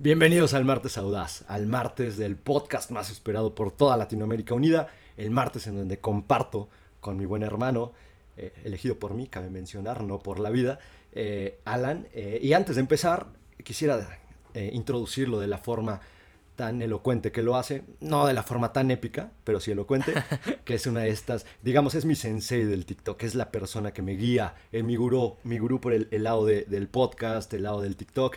Bienvenidos al Martes Audaz, al martes del podcast más esperado por toda Latinoamérica Unida, el martes en donde comparto con mi buen hermano, eh, elegido por mí, cabe mencionar, no por la vida, eh, Alan. Eh, y antes de empezar, quisiera introducirlo de la forma tan elocuente que lo hace, no de la forma tan épica, pero sí elocuente, que es una de estas, digamos, es mi sensei del TikTok, es la persona que me guía, en mi gurú, mi gurú por el, lado del podcast, el lado del TikTok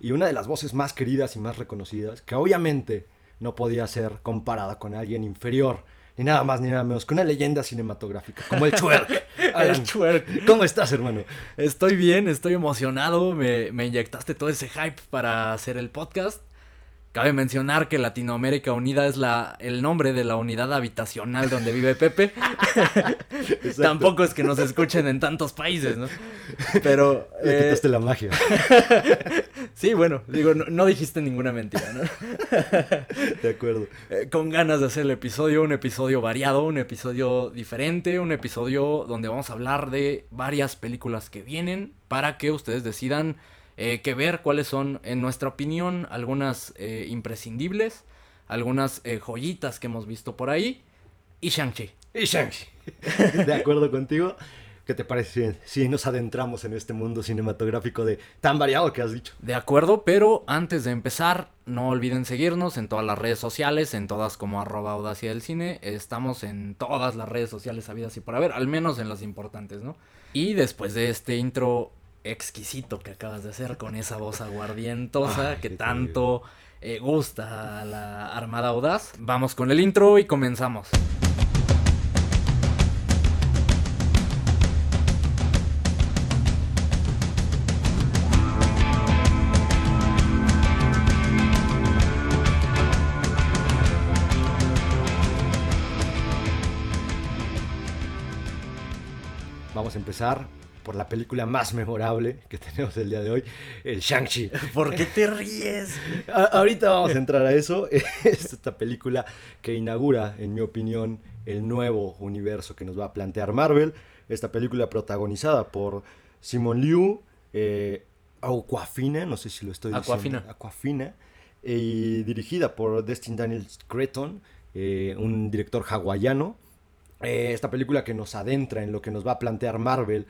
y una de las voces más queridas y más reconocidas, que obviamente no podía ser comparada con alguien inferior, ni nada más ni nada menos, que una leyenda cinematográfica, como el Twerk. el Twerk. ¿Cómo estás, hermano? Estoy bien, estoy emocionado, me, me inyectaste todo ese hype para hacer el podcast. Cabe mencionar que Latinoamérica Unida es la, el nombre de la unidad habitacional donde vive Pepe. Tampoco es que nos escuchen en tantos países, ¿no? Pero. Le quitaste la magia. sí, bueno, digo, no, dijiste ninguna mentira, ¿no? de acuerdo. Eh, con ganas de hacer el episodio, un episodio variado, un episodio diferente, un episodio donde vamos a hablar de varias películas que vienen para que ustedes decidan eh, que ver cuáles son, en nuestra opinión, algunas eh, imprescindibles, algunas eh, joyitas que hemos visto por ahí, y Shang-Chi. Y Shang-Chi. de acuerdo contigo. ¿Qué te parece si nos adentramos en este mundo cinematográfico de tan variado que has dicho? De acuerdo, pero antes de empezar, no olviden seguirnos en todas las redes sociales, en todas como arroba audacia del cine. Estamos en todas las redes sociales habidas y por haber, al menos en las importantes, ¿no? Y después de este intro exquisito que acabas de hacer con esa voz aguardientosa que tanto eh, gusta a la Armada Audaz. Vamos con el intro y comenzamos. Empezar por la película más memorable que tenemos el día de hoy, el Shang-Chi. ¿Por qué te ríes? ahorita vamos a entrar a eso. Es esta película que inaugura, en mi opinión, el nuevo universo que nos va a plantear Marvel. Esta película protagonizada por Simon Liu, eh, Aquafina, no sé si lo estoy diciendo. Aquafina. Aquafina. Y dirigida por Destin Daniel Cretton, eh, un director hawaiano. Eh, esta película que nos adentra en lo que nos va a plantear Marvel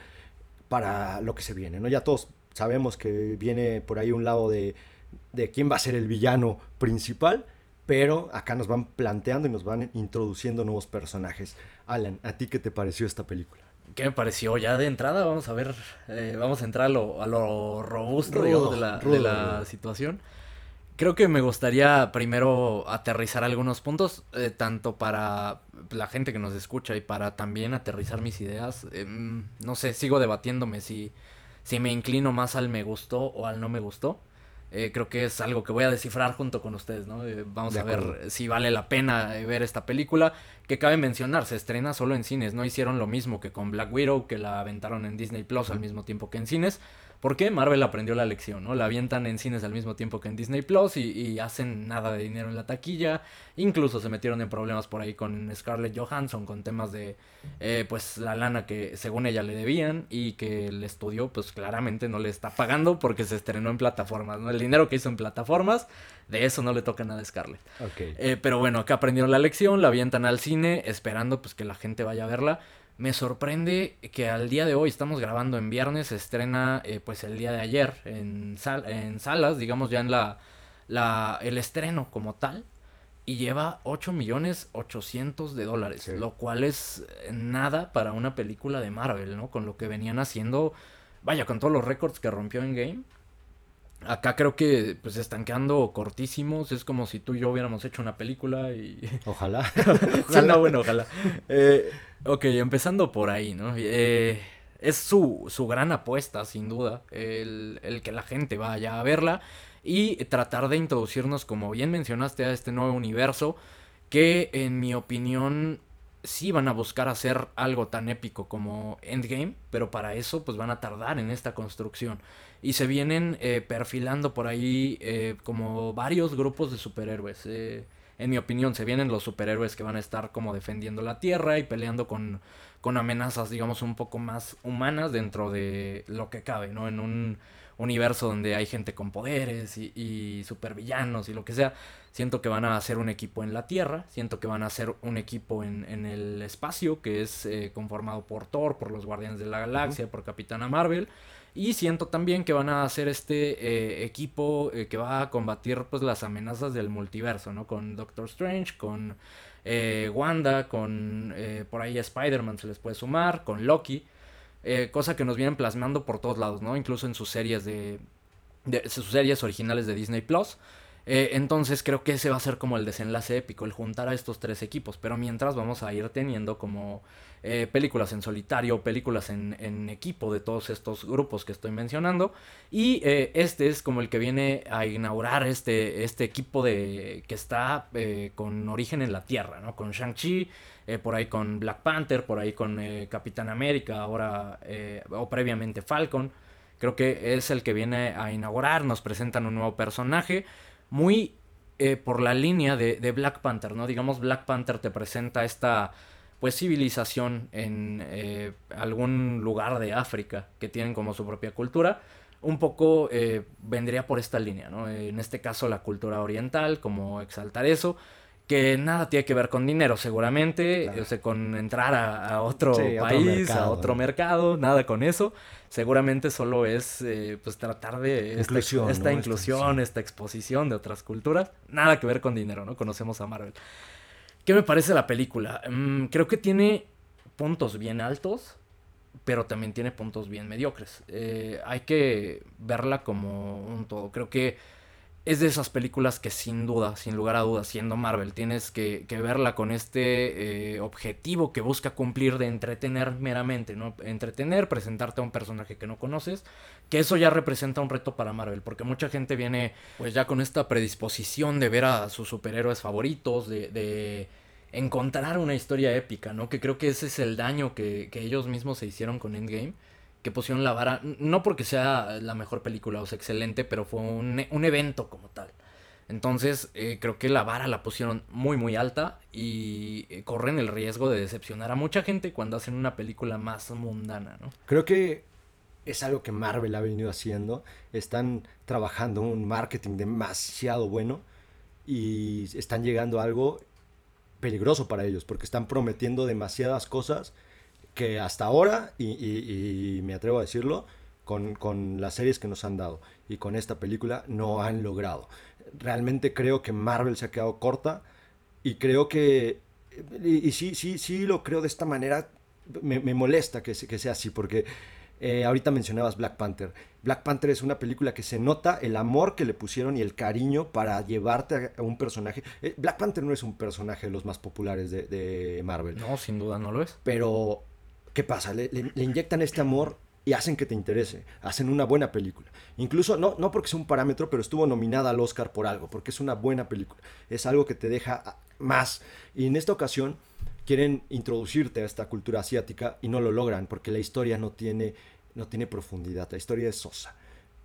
para lo que se viene, ¿no? Ya todos sabemos que viene por ahí un lado de, de quién va a ser el villano principal, pero acá nos van planteando y nos van introduciendo nuevos personajes. Alan, ¿a ti qué te pareció esta película? ¿Qué me pareció? Ya de entrada vamos a ver, eh, vamos a entrar a lo, a lo robusto de, la, de la situación. Creo que me gustaría primero aterrizar algunos puntos, eh, tanto para la gente que nos escucha y para también aterrizar mis ideas. Em, no sé, sigo debatiéndome si, si me inclino más al me gustó o al no me gustó. Eh, creo que es algo que voy a descifrar junto con ustedes, ¿no? Eh, vamos a ver si vale la pena ver esta película. Que cabe mencionar, se estrena solo en cines, no hicieron lo mismo que con Black Widow, que la aventaron en Disney Plus al mismo tiempo que en cines. ¿Por qué? Marvel aprendió la lección, ¿no? La avientan en cines al mismo tiempo que en Disney Plus y, hacen nada de dinero en la taquilla. Incluso se metieron en problemas por ahí con Scarlett Johansson, con temas de, eh, pues, la lana que según ella le debían y que el estudio, pues, claramente no le está pagando porque se estrenó en plataformas, ¿no? El dinero que hizo en plataformas, de eso no le toca nada a Scarlett. Okay. Eh, pero bueno, acá aprendieron la lección, la avientan al cine esperando, pues, que la gente vaya a verla me sorprende que al día de hoy, estamos grabando en viernes, se estrena eh, pues el día de ayer en, en salas, digamos ya en la, la, el estreno como tal, y lleva 8 millones 800 de dólares, lo cual es nada para una película de Marvel, ¿no? Con lo que venían haciendo, vaya, con todos los récords que rompió en Game. Acá creo que pues están quedando cortísimos. Es como si tú y yo hubiéramos hecho una película y. Ojalá. ojalá, bueno, ojalá. Eh, ok, empezando por ahí, ¿no? Eh, es su, su gran apuesta, sin duda, el, el, que la gente vaya a verla y tratar de introducirnos, como bien mencionaste, a este nuevo universo que, en mi opinión, sí van a buscar hacer algo tan épico como Endgame, pero para eso pues van a tardar en esta construcción. Y se vienen eh, perfilando por ahí eh, como varios grupos de superhéroes. Eh, en mi opinión, se vienen los superhéroes que van a estar como defendiendo la Tierra y peleando con, con amenazas, digamos, un poco más humanas dentro de lo que cabe, ¿no? En un universo donde hay gente con poderes y, y supervillanos y lo que sea. Siento que van a hacer un equipo en la Tierra, siento que van a hacer un equipo en, en el espacio, que es eh, conformado por Thor, por los Guardianes de la Galaxia, por Capitana Marvel. Y siento también que van a hacer este eh, equipo eh, que va a combatir pues las amenazas del multiverso, ¿no? Con Doctor Strange, con Wanda, con por ahí Spider-Man se les puede sumar, con Loki. cosa que nos vienen plasmando por todos lados, ¿no? Incluso en sus series de sus series originales de Disney Plus. Eh, entonces creo que ese va a ser como el desenlace épico, el juntar a estos tres equipos. Pero mientras vamos a ir teniendo como eh, películas en solitario, películas en, equipo de todos estos grupos que estoy mencionando. Y eh, este es como el que viene a inaugurar este, este equipo de, que está con origen en la Tierra, ¿no? Con Shang-Chi, por ahí con Black Panther, por ahí con Capitán América, ahora o previamente Falcon. Creo que es el que viene a inaugurar, nos presentan un nuevo personaje muy eh, por la línea de, Black Panther, ¿no? Digamos, Black Panther te presenta esta pues civilización en eh, algún lugar de África que tienen como su propia cultura. Un poco eh, vendría por esta línea, ¿no? En este caso la cultura oriental, como exaltar eso que nada tiene que ver con dinero, seguramente, o sea, con entrar a, otro país, a otro mercado, nada con eso. Seguramente solo es eh, pues tratar de esta, inclusión, esta exposición de otras culturas, nada que ver con dinero, ¿no? Conocemos a Marvel. ¿Qué me parece la película? Mm, creo que tiene puntos bien altos, pero también tiene puntos bien mediocres. Eh, hay que verla como un todo. Creo que es de esas películas que sin duda, sin lugar a dudas, siendo Marvel, tienes que, verla con este eh, objetivo que busca cumplir de entretener meramente, ¿no? Entretener, presentarte a un personaje que no conoces, que eso ya representa un reto para Marvel, porque mucha gente viene pues ya con esta predisposición de ver a sus superhéroes favoritos, de, de encontrar una historia épica, ¿no? Que creo que ese es el daño que, que ellos mismos se hicieron con Endgame pusieron la vara, no porque sea la mejor película o sea excelente, pero fue un, un evento como tal. Entonces eh, creo que la vara la pusieron muy muy alta y eh, corren el riesgo de decepcionar a mucha gente cuando hacen una película más mundana, ¿no? Creo que es algo que Marvel ha venido haciendo. Están trabajando un marketing demasiado bueno y están llegando a algo peligroso para ellos porque están prometiendo demasiadas cosas que hasta ahora, y, me atrevo a decirlo, con, las series que nos han dado y con esta película no han logrado. Realmente creo que Marvel se ha quedado corta y creo que, y, sí, sí, sí lo creo de esta manera, me, molesta que, que, sea así, porque eh, ahorita mencionabas Black Panther. Black Panther es una película que se nota el amor que le pusieron y el cariño para llevarte a, un personaje. Eh, Black Panther no es un personaje de los más populares de, de Marvel. No, sin duda no lo es. Pero ¿Qué pasa? Le, inyectan este amor y hacen que te interese, hacen una buena película. Incluso, no, no porque sea un parámetro, pero estuvo nominada al Oscar por algo, porque es una buena película. Es algo que te deja más. Y en esta ocasión quieren introducirte a esta cultura asiática y no lo logran, porque la historia no tiene, no tiene profundidad, la historia es sosa.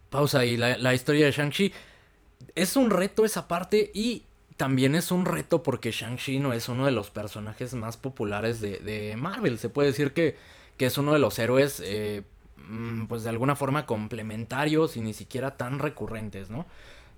Pausa y la, la historia de Shang-Chi. Es un reto esa parte y también es un reto porque Shang-Chi no es uno de los personajes más populares de, Marvel. Se puede decir que, que, es uno de los héroes, eh, mm, pues de alguna forma complementarios y ni siquiera tan recurrentes, ¿no?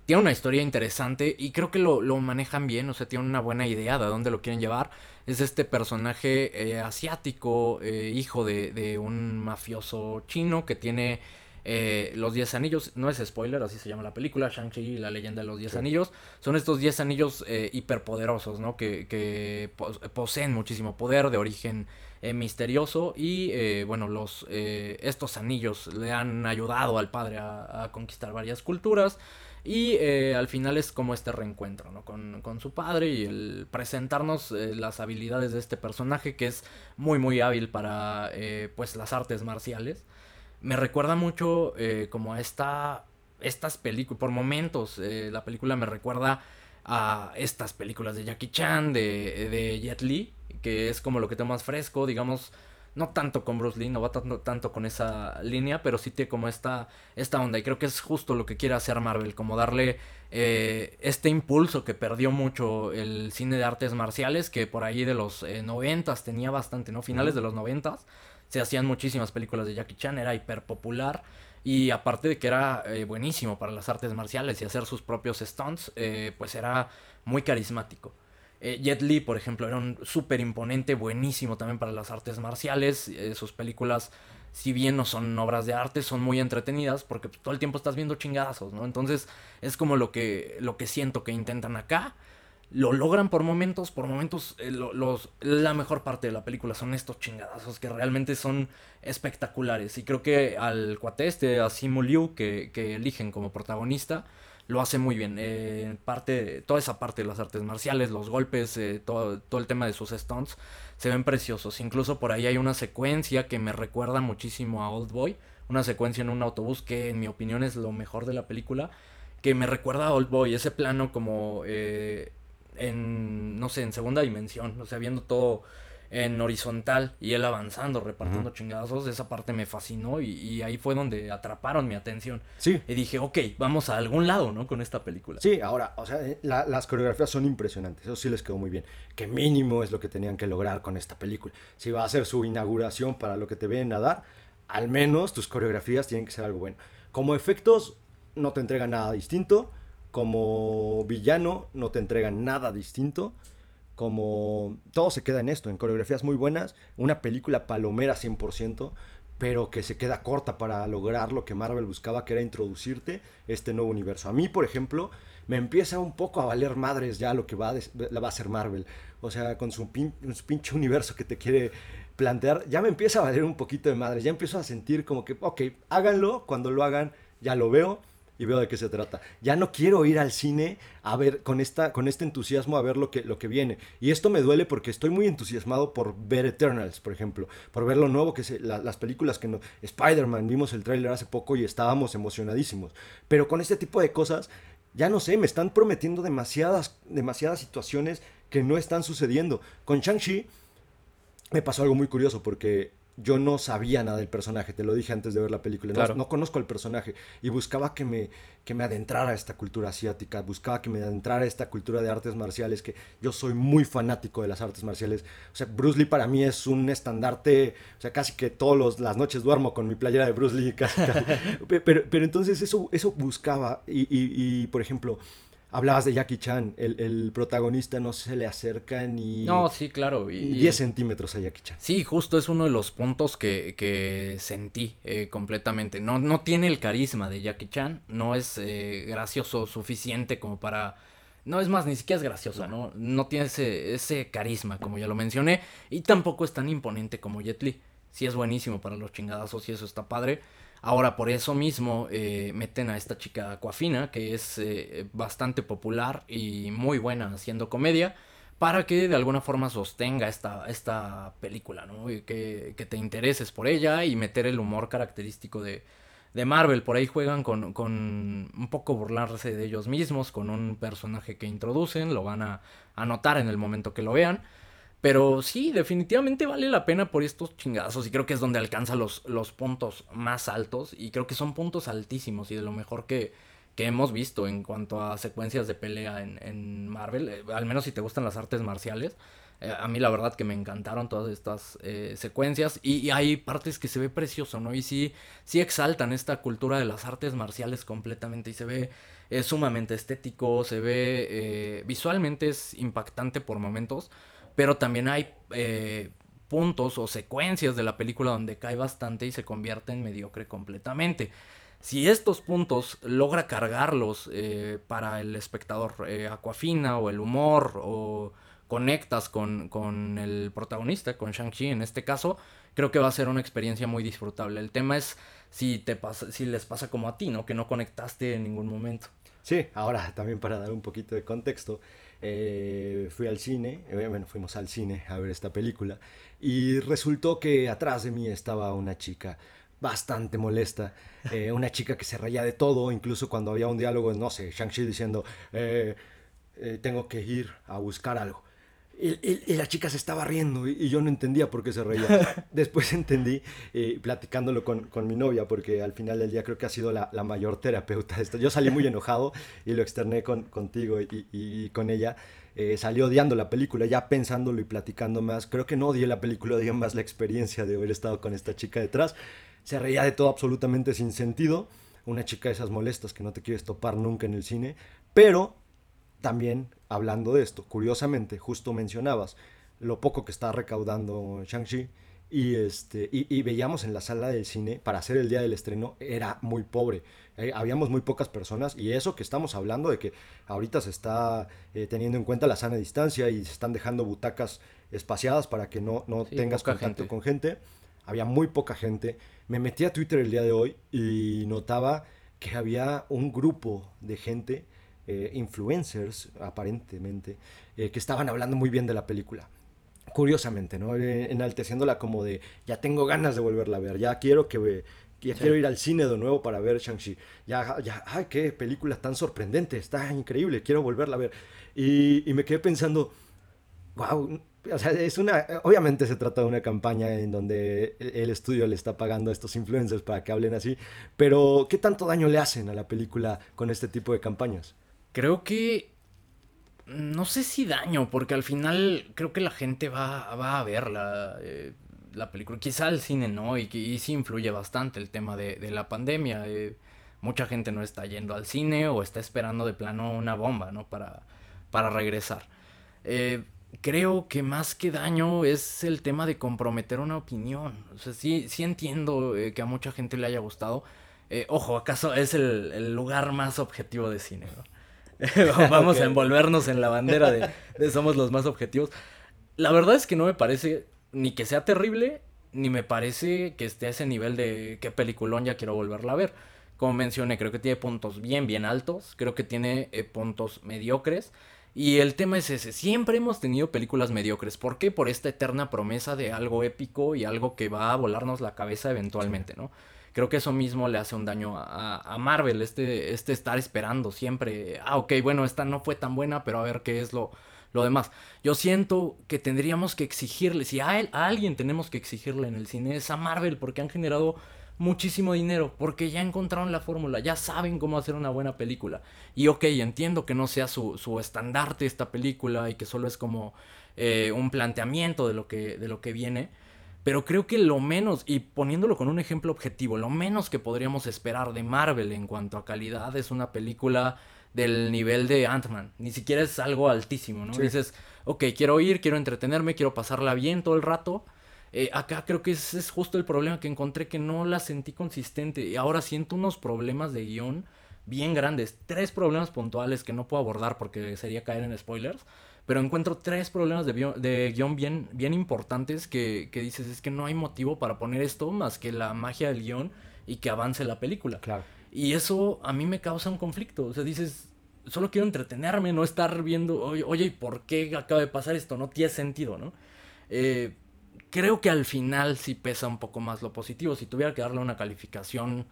Tiene una historia interesante y creo que lo, manejan bien, o sea, tiene una buena idea de dónde lo quieren llevar. Es este personaje eh, asiático, eh, hijo de, de un mafioso chino que tiene eh, los 10 anillos, no es spoiler, así se llama la película, Shang-Chi y la leyenda de los 10 anillos, son estos 10 anillos eh, hiperpoderosos, ¿no? Que, poseen muchísimo poder de origen eh, misterioso y, bueno, los, estos anillos le han ayudado al padre a, conquistar varias culturas. Y al final es como este reencuentro ¿no? con, con, su padre y el presentarnos las habilidades de este personaje que es muy muy hábil para pues las artes marciales me recuerda mucho eh, como a esta, estas películas, por momentos eh, la película me recuerda a estas películas de Jackie Chan, de, de Jet Li, que es como lo que tengo más fresco, digamos, no tanto con Bruce Lee, no va tanto, tanto con esa línea, pero sí tiene como esta, esta onda. Y creo que es justo lo que quiere hacer Marvel, como darle eh, este impulso que perdió mucho el cine de artes marciales, que por ahí de los noventas tenía bastante, ¿no? Finales de los noventas se hacían muchísimas películas de Jackie Chan, era hiper popular. Y aparte de que era eh, buenísimo para las artes marciales y hacer sus propios stunts, eh, pues era muy carismático. Eh, Jet Li, por ejemplo, era un súper imponente, buenísimo también para las artes marciales. sus películas, si bien no son obras de arte, son muy entretenidas porque todo el tiempo estás viendo chingadazos, ¿no? Entonces es como lo que, lo que siento que intentan acá lo logran por momentos, por momentos eh, los, la mejor parte de la película son estos chingadazos que realmente son espectaculares. Y creo que al cuate este, a Simu Liu, que, que eligen como protagonista, lo hace muy bien. Eh, parte, toda esa parte de las artes marciales, los golpes, eh, todo, todo el tema de sus stunts, se ven preciosos. Incluso por ahí hay una secuencia que me recuerda muchísimo a Old Boy. Una secuencia en un autobús que en mi opinión es lo mejor de la película. Que me recuerda a Old Boy, ese plano como en, no sé, en segunda dimensión, o sea, viendo todo en horizontal y él avanzando, repartiendo chingadazos, esa parte me fascinó y, ahí fue donde atraparon mi atención. Sí. Y dije, ok, vamos a algún lado, ¿no? Con esta película. Sí, ahora, o sea, eh, las coreografías son impresionantes, eso sí les quedó muy bien. Que mínimo es lo que tenían que lograr con esta película. Si va a ser su inauguración para lo que te ven a dar, al menos tus coreografías tienen que ser algo bueno. Como efectos, no te entregan nada distinto como villano no te entregan nada distinto. Como todo se queda en esto, en coreografías muy buenas, una película palomera 100%, pero que se queda corta para lograr lo que Marvel buscaba, que era introducirte este nuevo universo. A mí, por ejemplo, me empieza un poco a valer madres ya lo que va a, va a hacer Marvel. O sea, con su, su pinche universo que te quiere plantear, ya me empieza a valer un poquito de madres. Ya empiezo a sentir como que, ok, háganlo, cuando lo hagan, ya lo veo y veo de qué se trata. Ya no quiero ir al cine a ver con, esta, con este entusiasmo a ver lo que, lo que viene. Y esto me duele porque estoy muy entusiasmado por ver Eternals, por ejemplo, por ver lo nuevo que se, las películas que no... Spider-Man, vimos el tráiler hace poco y estábamos emocionadísimos. Pero con este tipo de cosas, ya no sé, me están prometiendo demasiadas, demasiadas situaciones que no están sucediendo. Con Shang-Chi me pasó algo muy curioso porque yo no sabía nada del personaje, te lo dije antes de ver la película, no, conozco al personaje y buscaba que me, que me adentrara a esta cultura asiática, buscaba que me adentrara a esta cultura de artes marciales, que yo soy muy fanático de las artes marciales, o sea, Bruce Lee para mí es un estandarte, o sea, casi que todas las noches duermo con mi playera de Bruce Lee, Pero, pero, entonces eso, eso buscaba y, y por ejemplo, Hablabas de Jackie Chan, el, protagonista no se le acerca ni... No, sí, claro. Y, 10 centímetros a Jackie Chan. Sí, justo es uno de los puntos que, sentí eh, completamente. No, no tiene el carisma de Jackie Chan, no es eh, gracioso suficiente como para... No es más, ni siquiera es gracioso, ¿no? No tiene ese, ese carisma, como ya lo mencioné, y tampoco es tan imponente como Jet Li. Sí es buenísimo para los chingadazos y eso está padre, Ahora, por eso mismo eh, meten a esta chica Aquafina, que es eh, bastante popular y muy buena haciendo comedia, para que de alguna forma sostenga esta, esta película, ¿no? Y que, te intereses por ella y meter el humor característico de, de Marvel. Por ahí juegan con, con, un poco burlarse de ellos mismos, con un personaje que introducen, lo van a, a notar en el momento que lo vean. Pero sí, definitivamente vale la pena por estos chingazos y creo que es donde alcanza los, los puntos más altos y creo que son puntos altísimos y de lo mejor que, que hemos visto en cuanto a secuencias de pelea en, en Marvel, eh, al menos si te gustan las artes marciales. Eh, a mí la verdad que me encantaron todas estas eh, secuencias y, hay partes que se ve precioso, ¿no? Y sí, sí exaltan esta cultura de las artes marciales completamente y se ve sumamente estético, se ve visualmente es impactante por momentos pero también hay eh, puntos o secuencias de la película donde cae bastante y se convierte en mediocre completamente. Si estos puntos logra cargarlos eh, para el espectador eh, Aquafina o el humor o conectas con, con el protagonista, con Shang-Chi en este caso, creo que va a ser una experiencia muy disfrutable. El tema es si, te pasa, si les pasa como a ti, ¿no? Que no conectaste en ningún momento. Sí, ahora también para dar un poquito de contexto, eh, fui al cine, eh, bueno, fuimos al cine a ver esta película y resultó que atrás de mí estaba una chica bastante molesta, eh, una chica que se reía de todo, incluso cuando había un diálogo, no sé, Shang-Chi diciendo, tengo que ir a buscar algo. Y, la chica se estaba riendo y, yo no entendía por qué se reía. Después entendí, eh, platicándolo con, con, mi novia, porque al final del día creo que ha sido la, la mayor terapeuta de esto. Yo salí muy enojado y lo externé con, contigo y, y, con ella. Eh, salió odiando la película, ya pensándolo y platicando más. Creo que no odié la película, odié más la experiencia de haber estado con esta chica detrás. Se reía de todo absolutamente sin sentido. Una chica de esas molestas que no te quieres topar nunca en el cine. Pero también hablando de esto, curiosamente, justo mencionabas lo poco que está recaudando Shang-Chi y, este, y, veíamos en la sala del cine, para hacer el día del estreno, era muy pobre. Eh, habíamos muy pocas personas y eso que estamos hablando de que ahorita se está eh, teniendo en cuenta la sana distancia y se están dejando butacas espaciadas para que no, no tengas contacto con gente. Había muy poca gente. Me metí a Twitter el día de hoy y notaba que había un grupo de gente eh, influencers, aparentemente, eh, que estaban hablando muy bien de la película. Curiosamente, ¿no? Eh, enalteciéndola como de, ya tengo ganas de volverla a ver, ya quiero que... Ya quiero ir al cine de nuevo para ver Shang-Chi. Ya, ya, ay, qué película tan sorprendente, está increíble, quiero volverla a ver. Y, y me quedé pensando, wow, o sea, es una, obviamente se trata de una campaña en donde el estudio le está pagando a estos influencers para que hablen así, pero ¿qué tanto daño le hacen a la película con este tipo de campañas? Creo que. No sé si daño, porque al final creo que la gente va, va a ver la, eh, la película. Quizá el cine no, y, y sí influye bastante el tema de, la pandemia. Eh, mucha gente no está yendo al cine o está esperando de plano una bomba, ¿no? Para, para regresar. Eh, creo que más que daño es el tema de comprometer una opinión. O sea, sí, sí entiendo que a mucha gente le haya gustado. ojo, ¿acaso es el, el, lugar más objetivo de cine? ¿no? Vamos a envolvernos en la bandera de, somos los más objetivos. La verdad es que no me parece ni que sea terrible, ni me parece que esté a ese nivel de qué peliculón ya quiero volverla a ver. Como mencioné, creo que tiene puntos bien, bien altos, creo que tiene eh, puntos mediocres. Y el tema es ese, siempre hemos tenido películas mediocres. ¿Por qué? Por esta eterna promesa de algo épico y algo que va a volarnos la cabeza eventualmente, ¿no? Creo que eso mismo le hace un daño a, Marvel, este, este estar esperando siempre, ah, ok, bueno, esta no fue tan buena, pero a ver qué es lo, lo demás. Yo siento que tendríamos que exigirle, si a, él, a alguien tenemos que exigirle en el cine, es a Marvel, porque han generado muchísimo dinero, porque ya encontraron la fórmula, ya saben cómo hacer una buena película. Y ok, entiendo que no sea su, su estandarte esta película y que solo es como eh, un planteamiento de lo que, de lo que viene pero creo que lo menos, y poniéndolo con un ejemplo objetivo, lo menos que podríamos esperar de Marvel en cuanto a calidad es una película del nivel de Ant-Man. Ni siquiera es algo altísimo, ¿no? Dices, ok, quiero ir, quiero entretenerme, quiero pasarla bien todo el rato. Eh, acá creo que ese es justo el problema que encontré, que no la sentí consistente. Y ahora siento unos problemas de guion bien grandes. Tres problemas puntuales que no puedo abordar porque sería caer en spoilers pero encuentro tres problemas de, de guion bien, bien importantes que, que, dices, es que no hay motivo para poner esto más que la magia del guion y que avance la película. Claro. Y eso a mí me causa un conflicto. O sea, dices, solo quiero entretenerme, no estar viendo, oye, oye ¿por qué acaba de pasar esto? No tiene sentido, ¿no? Eh, creo que al final sí pesa un poco más lo positivo. Si tuviera que darle una calificación,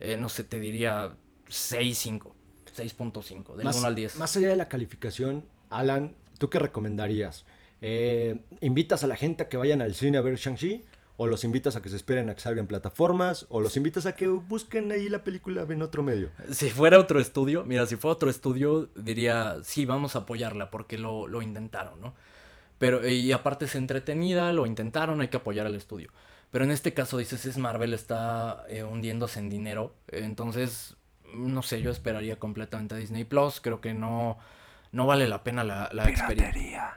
eh, no sé, te diría 6.5. 6.5, del 1 al 10. Más allá de la calificación, Alan, ¿Tú qué recomendarías? Eh, ¿Invitas a la gente a que vayan al cine a ver Shang-Chi? ¿O los invitas a que se esperen a que salgan plataformas? ¿O los invitas a que busquen ahí la película en otro medio? Si fuera otro estudio, mira, si fuera otro estudio, diría, sí, vamos a apoyarla porque lo, lo intentaron, ¿no? Pero, y aparte es entretenida, lo intentaron, hay que apoyar al estudio. Pero en este caso dices, es Marvel, está eh, hundiéndose en dinero. Entonces, no sé, yo esperaría completamente a Disney Plus. Creo que no no vale la pena la, la experiencia.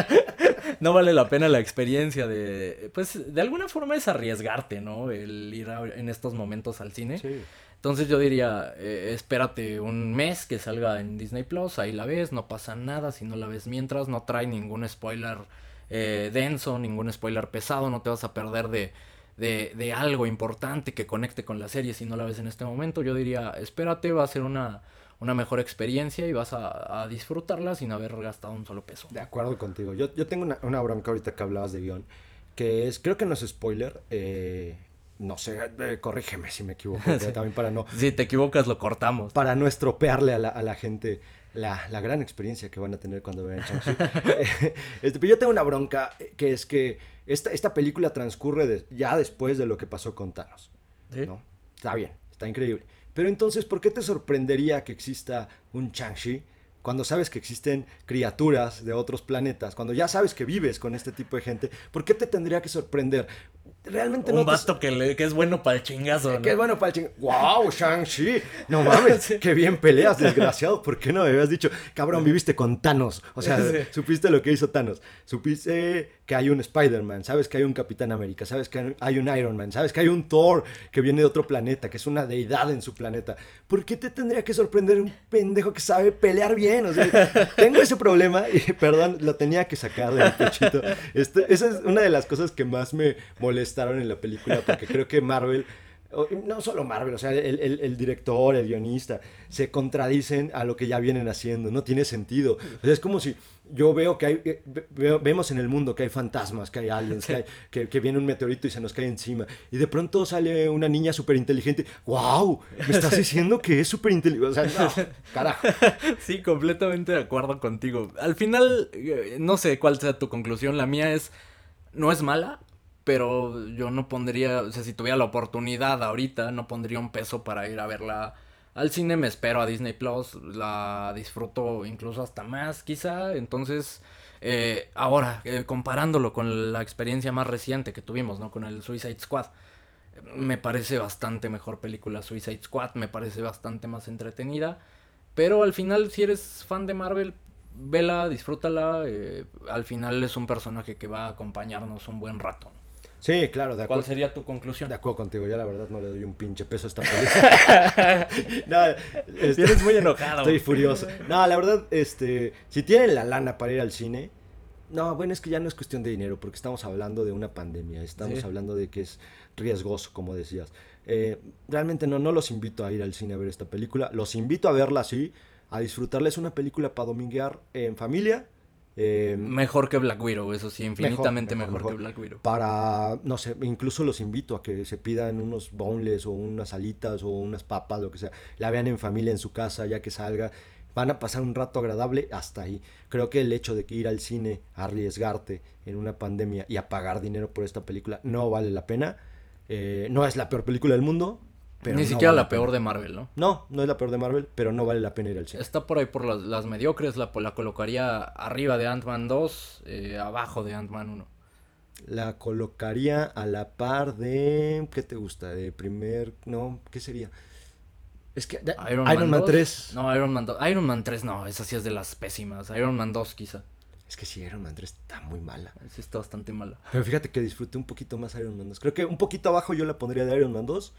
no vale la pena la experiencia de, pues, de alguna forma es arriesgarte, ¿no? El ir en estos momentos al cine. Sí. Entonces yo diría, eh, espérate un mes que salga en Disney Plus, ahí la ves, no pasa nada si no la ves mientras, no trae ningún spoiler eh, denso, ningún spoiler pesado, no te vas a perder de, de, de algo importante que conecte con la serie si no la ves en este momento. Yo diría, espérate, va a ser una una mejor experiencia y vas a, disfrutarla sin haber gastado un solo peso. De acuerdo contigo. Yo, yo tengo una, una, bronca ahorita que hablabas de guion, que es, creo que no es spoiler, eh, no sé, eh, corrígeme si me equivoco, también para no... Si te equivocas, lo cortamos. Para no estropearle a la, a la gente la, la, gran experiencia que van a tener cuando vean Shang-Chi. este, pero yo tengo una bronca, eh, que es que esta, esta película transcurre ya después de lo que pasó con Thanos. ¿no? Está bien, está increíble. Pero entonces, ¿por qué te sorprendería que exista un Shang-Chi cuando sabes que existen criaturas de otros planetas, cuando ya sabes que vives con este tipo de gente, ¿por qué te tendría que sorprender? Realmente un no. Un vasto que, que, es bueno para el chingazo. ¿no? Que es bueno para el chingazo. ¡Wow, Shang-Chi! No mames, qué bien peleas, desgraciado. ¿Por qué no me habías dicho, cabrón, viviste con Thanos? O sea, supiste lo que hizo Thanos. Supiste que hay un Spider-Man, sabes que hay un Capitán América, sabes que hay un Iron Man, sabes que hay un Thor que viene de otro planeta, que es una deidad en su planeta. ¿Por qué te tendría que sorprender un pendejo que sabe pelear bien? O sea, tengo ese problema y, perdón, lo tenía que sacar del pechito. Este, esa es una de las cosas que más me molestaron en la película, porque creo que Marvel no solo Marvel, o sea, el, director, el guionista, se contradicen a lo que ya vienen haciendo, no tiene sentido. es como si yo veo que hay, eh, vemos en el mundo que hay fantasmas, que hay aliens, que, que, viene un meteorito y se nos cae encima, y de pronto sale una niña súper inteligente, wow, me estás diciendo que es súper inteligente, o sea, no, carajo. Sí, completamente de acuerdo contigo. Al final, eh, no sé cuál sea tu conclusión, la mía es, no es mala, pero yo no pondría, o sea, si tuviera la oportunidad ahorita, no pondría un peso para ir a verla al cine, me espero a Disney Plus, la disfruto incluso hasta más quizá, entonces... Eh, ahora, eh, comparándolo con la experiencia más reciente que tuvimos, ¿no? Con el Suicide Squad. Me parece bastante mejor película Suicide Squad, me parece bastante más entretenida. Pero al final, si eres fan de Marvel, vela, disfrútala. Eh, al final es un personaje que va a acompañarnos un buen rato. Sí, claro, de acuerdo. ¿Cuál sería tu conclusión? De acuerdo contigo, yo la verdad no le doy un pinche peso a esta película. no, este, muy enojado. Estoy furioso. No, la verdad, este, si tienen la lana para ir al cine, no, bueno, es que ya no es cuestión de dinero, porque estamos hablando de una pandemia, estamos hablando de que es riesgoso, como decías. Eh, realmente no, no los invito a ir al cine a ver esta película, los invito a verla así, a disfrutarla. Es una película para dominguear en familia, eh, mejor que Black Widow, eso sí, infinitamente mejor, que Black Widow. Para, no sé, incluso los invito a que se pidan unos boneless o unas alitas o unas papas, lo que sea. La vean en familia en su casa, ya que salga. Van a pasar un rato agradable hasta ahí. Creo que el hecho de que ir al cine, arriesgarte en una pandemia y a pagar dinero por esta película no vale la pena. Eh, no es la peor película del mundo, ni siquiera la, peor de Marvel, ¿no? No, no es la peor de Marvel, pero no vale la pena ir al cine. Está por ahí por las, mediocres, la, la colocaría arriba de Ant-Man 2, eh, abajo de Ant-Man 1. La colocaría a la par de... ¿Qué te gusta? De primer... No, ¿qué sería? Es que... Iron, Man, 3. No, Iron Man 2. Iron Man 3 no, esa sí es de las pésimas. Iron Man 2 quizá. Es que sí, Iron Man 3 está muy mala. Sí, está bastante mala. Pero fíjate que disfruté un poquito más Iron Man 2. Creo que un poquito abajo yo la pondría de Iron Man 2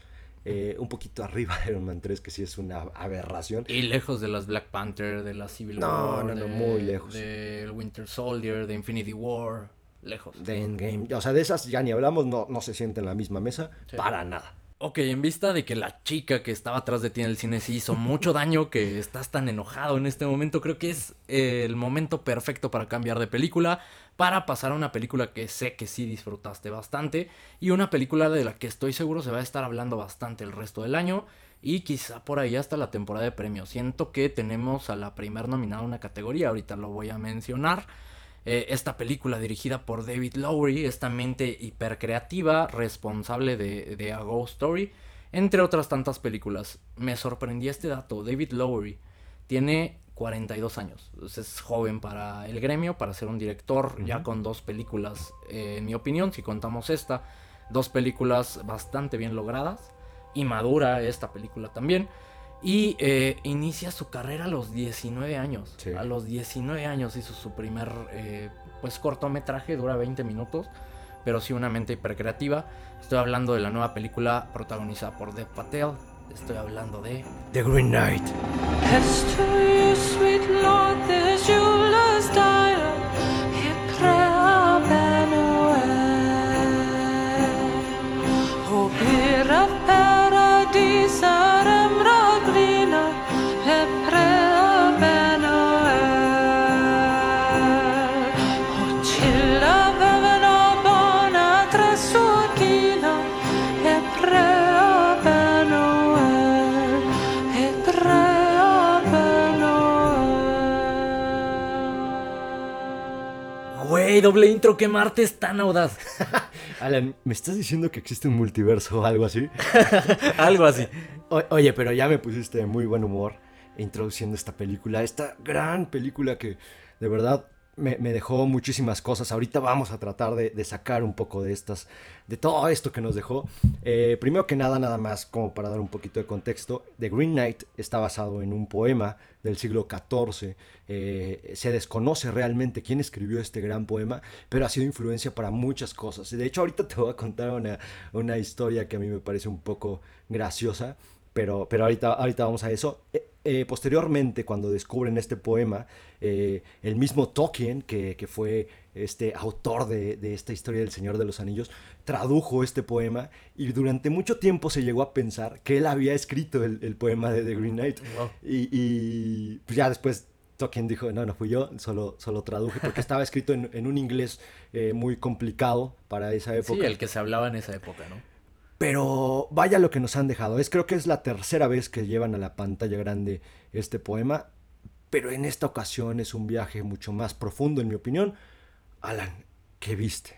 eh, un poquito arriba de Iron Man 3, que sí es una aberración. Y lejos de las Black Panther, de la Civil War. No, no, muy lejos. De Winter Soldier, de Infinity War. Lejos. De Endgame. O sea, de esas ya ni hablamos, no, no se siente en la misma mesa. Para nada. Ok, en vista de que la chica que estaba atrás de ti en el cine sí hizo mucho daño, que estás tan enojado en este momento, creo que es eh, el momento perfecto para cambiar de película, para pasar a una película que sé que sí disfrutaste bastante y una película de la que estoy seguro se va a estar hablando bastante el resto del año y quizá por ahí hasta la temporada de premios. Siento que tenemos a la primer nominada una categoría, ahorita lo voy a mencionar. Eh, esta película dirigida por David Lowery, esta mente hipercreativa, responsable de, de A Ghost Story, entre otras tantas películas. Me sorprendía este dato, David Lowery tiene 42 años, es joven para el gremio, para ser un director, ya con dos películas, eh, en mi opinión, si contamos esta, dos películas bastante bien logradas, y madura esta película también. Y eh, inicia su carrera a los 19 años. A los 19 años hizo su primer eh, pues cortometraje, dura 20 minutos, pero sí una mente hipercreativa. Estoy hablando de la nueva película protagonizada por Dev Patel. Estoy hablando de The Green Knight. sweet Lord, this jeweller's die. Güey, doble intro, qué martes tan audaz. Alan, ¿me estás diciendo que existe un multiverso o algo así? algo así. oye, pero ya me pusiste de muy buen humor introduciendo esta película, esta gran película que de verdad me, dejó muchísimas cosas. Ahorita vamos a tratar de, sacar un poco de estas, de todo esto que nos dejó. Eh, primero que nada, nada más como para dar un poquito de contexto, The Green Knight está basado en un poema del siglo XIV. Eh, se desconoce realmente quién escribió este gran poema, pero ha sido influencia para muchas cosas. De hecho, ahorita te voy a contar una, una historia que a mí me parece un poco graciosa pero, pero ahorita, ahorita vamos a eso. Eh, eh, posteriormente, cuando descubren este poema, eh, el mismo Tolkien, que, que, fue este autor de, de, esta historia del Señor de los Anillos, tradujo este poema y durante mucho tiempo se llegó a pensar que él había escrito el, el poema de The Green Knight. Y, y pues ya después Tolkien dijo, no, no fui yo, solo, solo traduje, porque estaba escrito en, en un inglés muy complicado para esa época. Sí, el que se hablaba en esa época, ¿no? Pero vaya lo que nos han dejado. Es creo que es la tercera vez que llevan a la pantalla grande este poema. Pero en esta ocasión es un viaje mucho más profundo, en mi opinión. Alan, ¿qué viste?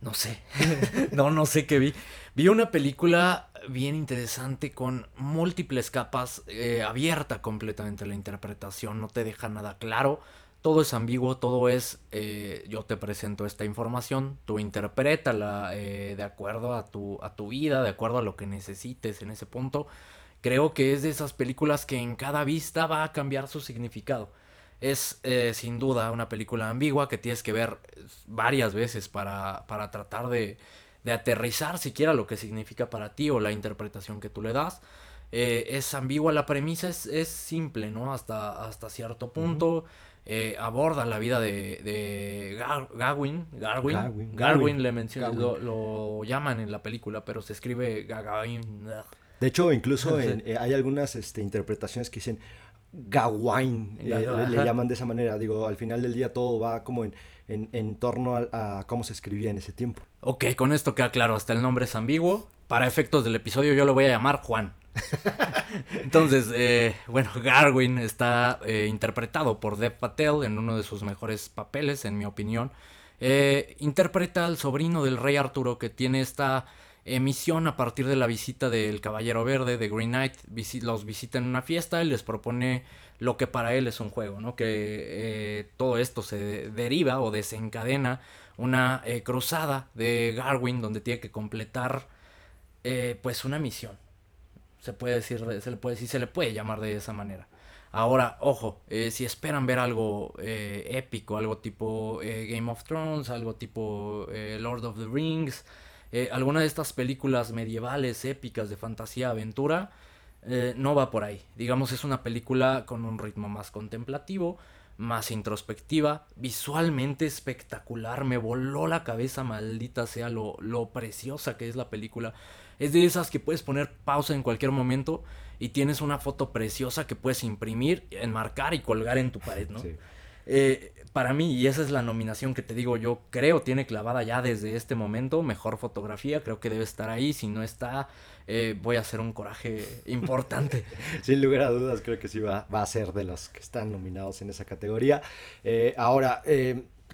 No sé. no, no sé qué vi. Vi una película bien interesante con múltiples capas, eh, abierta completamente la interpretación, no te deja nada claro todo es ambiguo, todo es, eh, yo te presento esta información, tú interprétala eh, de acuerdo a tu, a tu vida, de acuerdo a lo que necesites en ese punto. Creo que es de esas películas que en cada vista va a cambiar su significado. Es eh, sin duda una película ambigua que tienes que ver varias veces para, para tratar de, de, aterrizar siquiera lo que significa para ti o la interpretación que tú le das. es ambigua la premisa, es, es, simple, ¿no? Hasta, hasta cierto punto. Eh, aborda la vida de, de Garwin, Garwin, Garwin, le mencionan, lo, llaman en la película, pero se escribe Gagain. De hecho, incluso eh, hay algunas este, interpretaciones que dicen Gawain, eh, le, llaman de esa manera. Digo, al final del día todo va como en, en, torno a, a, cómo se escribía en ese tiempo. Ok, con esto queda claro, hasta el nombre es ambiguo. Para efectos del episodio yo lo voy a llamar Juan. Entonces, eh, bueno, Garwin está eh, interpretado por Dev Patel en uno de sus mejores papeles, en mi opinión. Eh, interpreta al sobrino del rey Arturo que tiene esta misión a partir de la visita del Caballero Verde de Green Knight. los visita en una fiesta y les propone lo que para él es un juego, ¿no? Que todo esto se deriva o desencadena una cruzada de Garwin donde tiene que completar pues una misión se puede decir, se le puede decir, se le puede llamar de esa manera. Ahora, ojo, eh, si esperan ver algo eh, épico, algo tipo eh, Game of Thrones, algo tipo Lord of the Rings, alguna de estas películas medievales, épicas de fantasía, aventura, no va por ahí. Digamos, es una película con un ritmo más contemplativo, más introspectiva, visualmente espectacular, me voló la cabeza, maldita sea lo, lo preciosa que es la película. Es de esas que puedes poner pausa en cualquier momento y tienes una foto preciosa que puedes imprimir, enmarcar y colgar en tu pared, ¿no? Eh, para mí, y esa es la nominación que te digo, yo creo tiene clavada ya desde este momento, mejor fotografía, creo que debe estar ahí, si no está, eh, voy a hacer un coraje importante. Sin lugar a dudas, creo que sí va, va, a ser de los que están nominados en esa categoría. Eh, ahora,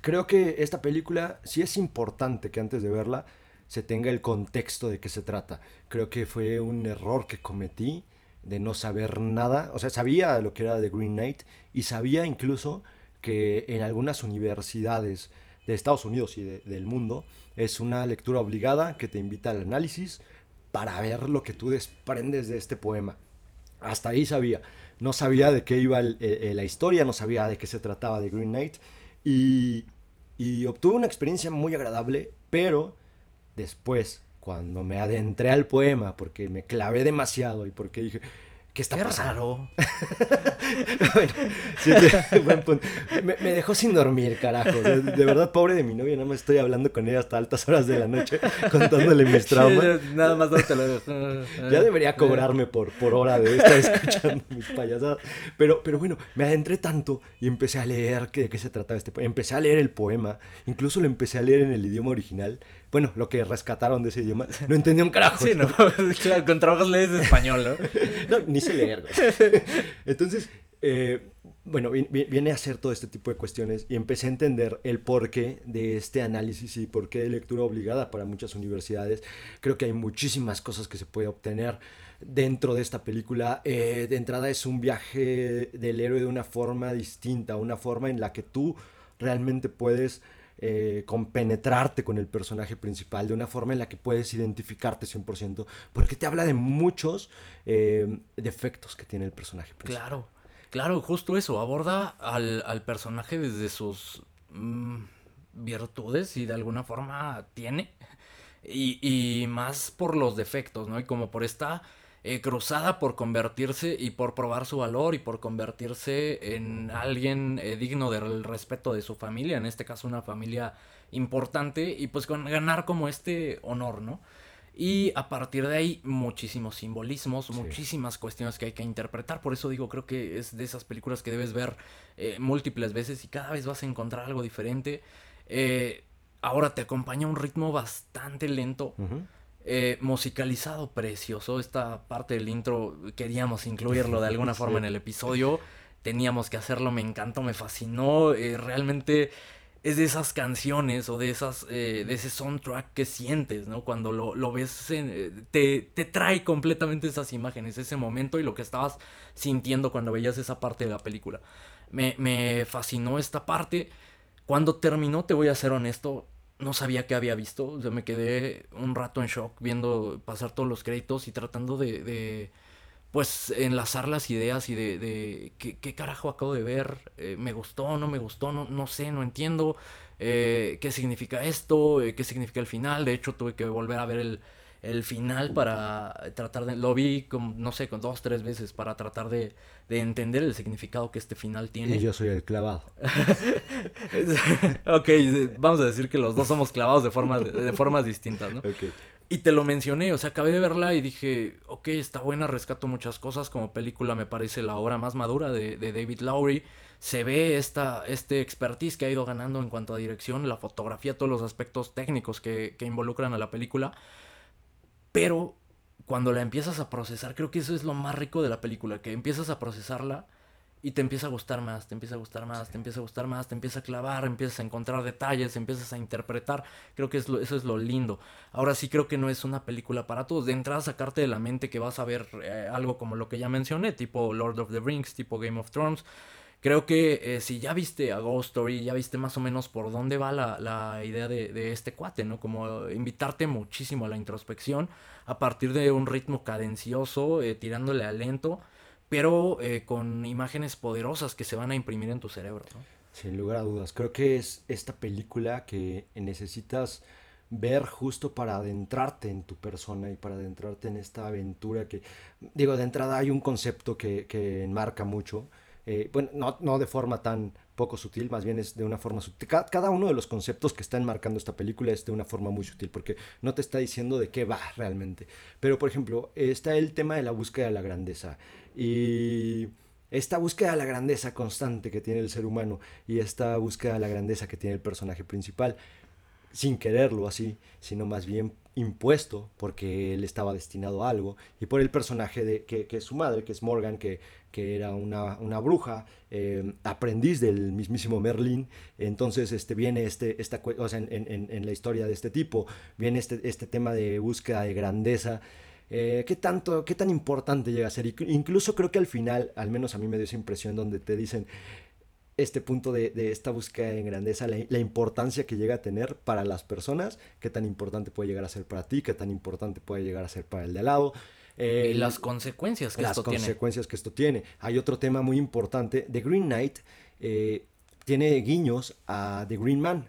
creo que esta película sí es importante que antes de verla se tenga el contexto de qué se trata. Creo que fue un error que cometí de no saber nada. O sea, sabía lo que era The Green Knight y sabía incluso que en algunas universidades de Estados Unidos y del mundo es una lectura obligada que te invita al análisis para ver lo que tú desprendes de este poema. Hasta ahí sabía. No sabía de qué iba la historia, no sabía de qué se trataba de Green Knight. Y, y obtuve una experiencia muy agradable, pero Después, cuando me adentré al poema, porque me clavé demasiado y porque dije, ¿Qué está pasando? Me, dejó sin dormir, carajo. De, verdad, pobre de mi novia, nada más estoy hablando con ella hasta altas horas de la noche, contándole mis traumas. nada más te lo Ya debería cobrarme por, por hora de estar escuchando mis payasadas. Pero, pero bueno, me adentré tanto y empecé a leer de qué se trataba este poema. Empecé a leer el poema, incluso lo empecé a leer en el idioma original. Bueno, lo que rescataron de ese idioma. No entendía un carajo. Sí, no, claro, con trabajos lees español, ¿no? no, ni sé leer. Entonces, eh, bueno, viene a hacer todo este tipo de cuestiones y empecé a entender el porqué de este análisis y por qué de lectura obligada para muchas universidades. Creo que hay muchísimas cosas que se puede obtener dentro de esta película. Eh, de entrada es un viaje del héroe de una forma distinta, una forma en la que tú realmente puedes eh, compenetrarte con el personaje principal, de una forma en la que puedes identificarte 100%, porque te habla de muchos eh, defectos que tiene el personaje principal. Claro, claro, justo eso, aborda al, personaje desde sus mm, virtudes y de alguna forma tiene, y, y más por los defectos, ¿no? Y como por esta eh, cruzada por convertirse y por probar su valor y por convertirse en alguien eh, digno del respeto de su familia, en este caso una familia importante, y pues con, ganar como este honor, ¿no? Y a partir de ahí, muchísimos simbolismos, muchísimas cuestiones que hay que interpretar. Por eso digo, creo que es de esas películas que debes ver eh, múltiples veces y cada vez vas a encontrar algo diferente. ahora te acompaña un ritmo bastante lento. Eh, musicalizado precioso. Esta parte del intro queríamos incluirlo de alguna forma en el episodio. Teníamos que hacerlo, me encantó, me fascinó. Eh, realmente es de esas canciones o de esas eh, de ese soundtrack que sientes, ¿no? Cuando lo, ves, te, te, trae completamente esas imágenes, ese momento y lo que estabas sintiendo cuando veías esa parte de la película. Me, me fascinó esta parte. Cuando terminó, te voy a ser honesto, no sabía qué había visto. O me quedé un rato en shock viendo pasar todos los créditos y tratando de, de pues, enlazar las ideas y de, de ¿qué, carajo acabo de ver. Eh, ¿Me gustó? ¿No me gustó? No, no sé, no entiendo. Eh, ¿Qué significa esto? Eh, ¿Qué significa el final? De hecho, tuve que volver a ver el, el final para tratar de... Lo vi, con, no sé, con dos, tres veces para tratar de, de entender el significado que este final tiene. Y yo soy el clavado. ok, vamos a decir que los dos somos clavados de, formas de, formas distintas, ¿no? Okay. Y te lo mencioné, o sea, acabé de verla y dije, ok, está buena, rescato muchas cosas. Como película me parece la obra más madura de, de David Lowry. Se ve esta, este expertise que ha ido ganando en cuanto a dirección, la fotografía, todos los aspectos técnicos que, que involucran a la película. Pero cuando la empiezas a procesar, creo que eso es lo más rico de la película, que empiezas a procesarla y te empieza a gustar más, te empieza a gustar más, te empieza a gustar más, te empieza a clavar, empiezas a encontrar detalles, empiezas a interpretar. Creo que eso es lo lindo. Ahora sí creo que no es una película para todos. De entrada sacarte de la mente que vas a ver eh, algo como lo que ya mencioné, tipo Lord of the Rings, tipo Game of Thrones. Creo que eh, si ya viste a Ghost Story, ya viste más o menos por dónde va la, la idea de, de, este cuate, ¿no? Como invitarte muchísimo a la introspección a partir de un ritmo cadencioso, eh, tirándole a lento, pero eh, con imágenes poderosas que se van a imprimir en tu cerebro, ¿no? Sin lugar a dudas. Creo que es esta película que necesitas ver justo para adentrarte en tu persona y para adentrarte en esta aventura que, digo, de entrada hay un concepto que, que enmarca mucho, eh, bueno, no, no, de forma tan poco sutil, más bien es de una forma sutil. Cada, uno de los conceptos que está enmarcando esta película es de una forma muy sutil, porque no te está diciendo de qué va realmente. Pero, por ejemplo, está el tema de la búsqueda de la grandeza. Y esta búsqueda de la grandeza constante que tiene el ser humano y esta búsqueda de la grandeza que tiene el personaje principal, sin quererlo así, sino más bien impuesto porque él estaba destinado a algo y por el personaje de que, es su madre que es Morgan que, que era una, una bruja eh, aprendiz del mismísimo Merlín entonces este viene este esta o sea, en, en, en, la historia de este tipo viene este, este tema de búsqueda de grandeza eh, ¿qué, tanto, ¿Qué tan importante llega a ser? Incluso creo que al final, al menos a mí me dio esa impresión donde te dicen, este punto de, esta búsqueda en grandeza, la, importancia que llega a tener para las personas, qué tan importante puede llegar a ser para ti, qué tan importante puede llegar a ser para el de al lado. y las consecuencias que esto tiene. Las consecuencias que esto tiene. Hay otro tema muy importante. The Green Knight eh, tiene guiños a The Green Man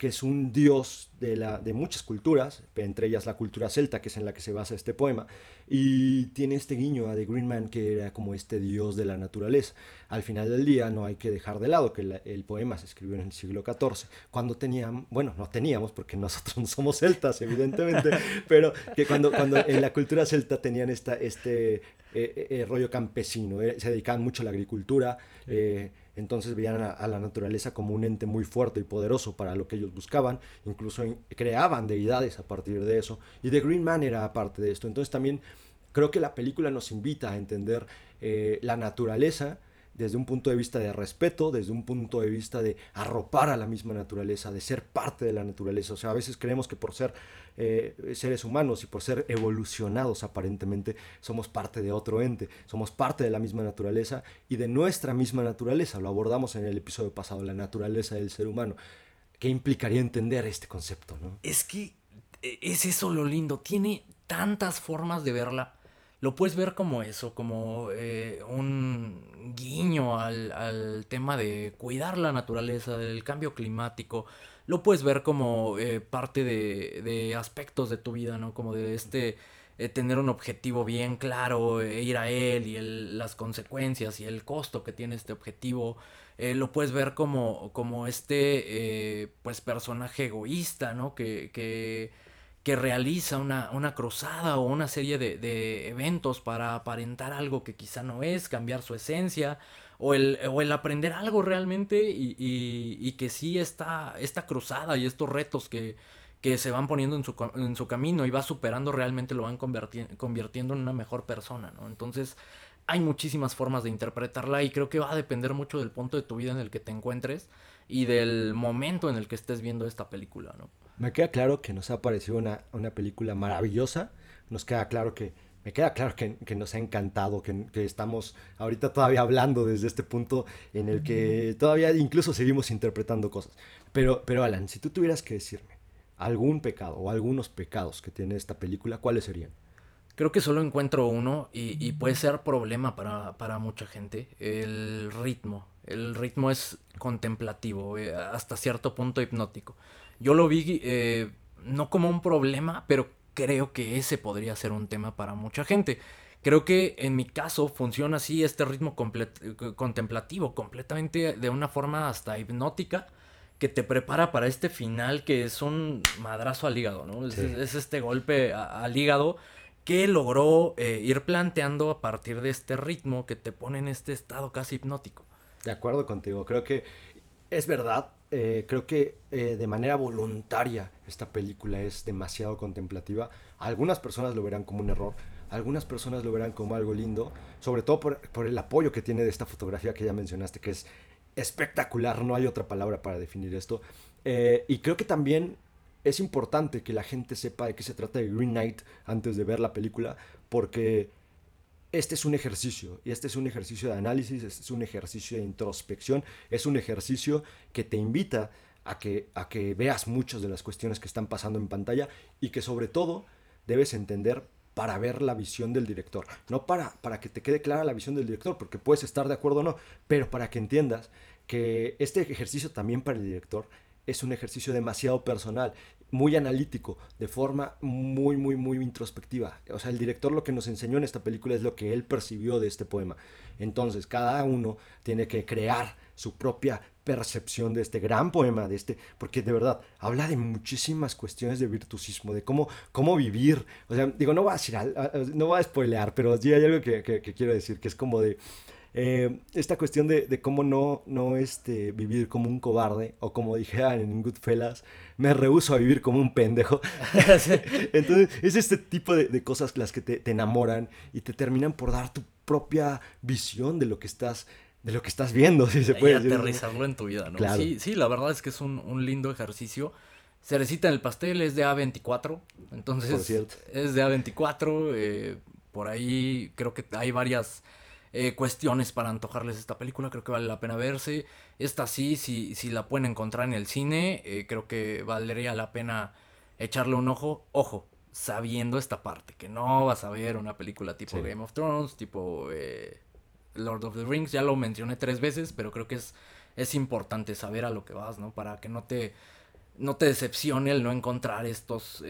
que es un dios de, la, de muchas culturas, entre ellas la cultura celta, que es en la que se basa este poema, y tiene este guiño a The Green Man, que era como este dios de la naturaleza. Al final del día no hay que dejar de lado que el poema se escribió en el siglo XIV, cuando teníamos, bueno, no teníamos, porque nosotros no somos celtas, evidentemente, pero que cuando, cuando en la cultura celta tenían esta, este eh, eh, eh, rollo campesino, se dedicaban mucho a la agricultura, entonces veían a, la naturaleza como un ente muy fuerte y poderoso para lo que ellos buscaban, incluso creaban deidades a partir de eso, y The Green Man era parte de esto. Entonces también creo que la película nos invita a entender eh, la naturaleza desde un punto de vista de respeto, desde un punto de vista de arropar a la misma naturaleza, de ser parte de la naturaleza. O sea, a veces creemos que por ser eh, seres humanos y por ser evolucionados aparentemente somos parte de otro ente, somos parte de la misma naturaleza y de nuestra misma naturaleza. Lo abordamos en el episodio pasado, la naturaleza del ser humano. ¿Qué implicaría entender este concepto? ¿no? Es que e, es eso lo lindo, tiene tantas formas de verla lo puedes ver como eso, como eh, un guiño al, tema de cuidar la naturaleza, del cambio climático. Lo puedes ver como eh, parte de, aspectos de tu vida, ¿no? Como de este eh, tener un objetivo bien claro, ir a él y las consecuencias y el costo que tiene este objetivo. lo puedes ver como, como este pues personaje egoísta, ¿no? que, que que realiza una, una cruzada o una serie de, eventos para aparentar algo que quizá no es, cambiar su esencia, o el, o el aprender algo realmente y, y, que sí está esta cruzada y estos retos que, que se van poniendo en su, en su camino y va superando realmente lo van convirtiendo en una mejor persona, ¿no? Entonces hay muchísimas formas de interpretarla y creo que va a depender mucho del punto de tu vida en el que te encuentres y del momento en el que estés viendo esta película, ¿no? Me queda claro que nos ha parecido una, película maravillosa, nos queda claro que, me queda claro que, nos ha encantado, que, estamos ahorita todavía hablando desde este punto en el que todavía incluso seguimos interpretando cosas. Pero, pero Alan, si tú tuvieras que decirme algún pecado o algunos pecados que tiene esta película, ¿cuáles serían? Creo que solo encuentro uno y, puede ser problema para, para, mucha gente, el ritmo. El ritmo es contemplativo, eh, hasta cierto punto hipnótico. Yo lo vi eh, no como un problema, pero creo que ese podría ser un tema para mucha gente. Creo que en mi caso funciona así este ritmo contemplativo, completamente de una forma hasta hipnótica, que te prepara para este final que es un madrazo al hígado, ¿no? Es, este golpe al hígado que logró eh, ir planteando a partir de este ritmo que te pone en este estado casi hipnótico. De acuerdo contigo, creo que es verdad, eh, creo que eh, de manera voluntaria esta película es demasiado contemplativa. Algunas personas lo verán como un error, algunas personas lo verán como algo lindo, sobre todo por, por el apoyo que tiene de esta fotografía que ya mencionaste, que es espectacular, no hay otra palabra para definir esto. y creo que también es importante que la gente sepa de qué se trata de Green Knight antes de ver la película, porque este es un ejercicio, y este es un ejercicio de análisis, este es un ejercicio de introspección, es un ejercicio que te invita a que, a que veas muchas de las cuestiones que están pasando en pantalla y que sobre todo debes entender para ver la visión del director, no para, para que te quede clara la visión del director, porque puedes estar de acuerdo o no, pero para que entiendas que este ejercicio también para el director es un ejercicio demasiado personal, muy analítico, de forma muy, muy, muy introspectiva. O sea, el director lo que nos enseñó en esta película es lo que él percibió de este poema. Entonces, cada uno tiene que crear su propia percepción de este gran poema, de este, porque de verdad habla de muchísimas cuestiones de virtuosismo, de cómo, cómo vivir. O sea, digo, no voy a decir, no voy a spoilear, pero sí hay algo que, que quiero decir, que es como de eh, esta cuestión de, cómo no, no este, vivir como un cobarde, o como dije en Goodfellas, me rehuso a vivir como un pendejo. Entonces, es este tipo de, cosas las que te, enamoran y te terminan por dar tu propia visión de lo que estás de lo que estás viendo, si se puede y aterrizarlo en tu vida, ¿no? Sí, sí, la verdad es que es un, lindo ejercicio. Cerecita en el pastel es de A24, entonces es de A24, eh, por ahí creo que hay varias eh, cuestiones para antojarles esta película. Creo que vale la pena verse. Esta sí, si, si la pueden encontrar en el cine, eh, creo que valdría la pena echarle un ojo. Ojo, sabiendo esta parte, que no vas a ver una película tipo Game of Thrones, tipo eh, Lord of the Rings. Ya lo mencioné tres veces, pero creo que es, es importante saber a lo que vas, ¿no? Para que no te, no te decepcione el no encontrar estos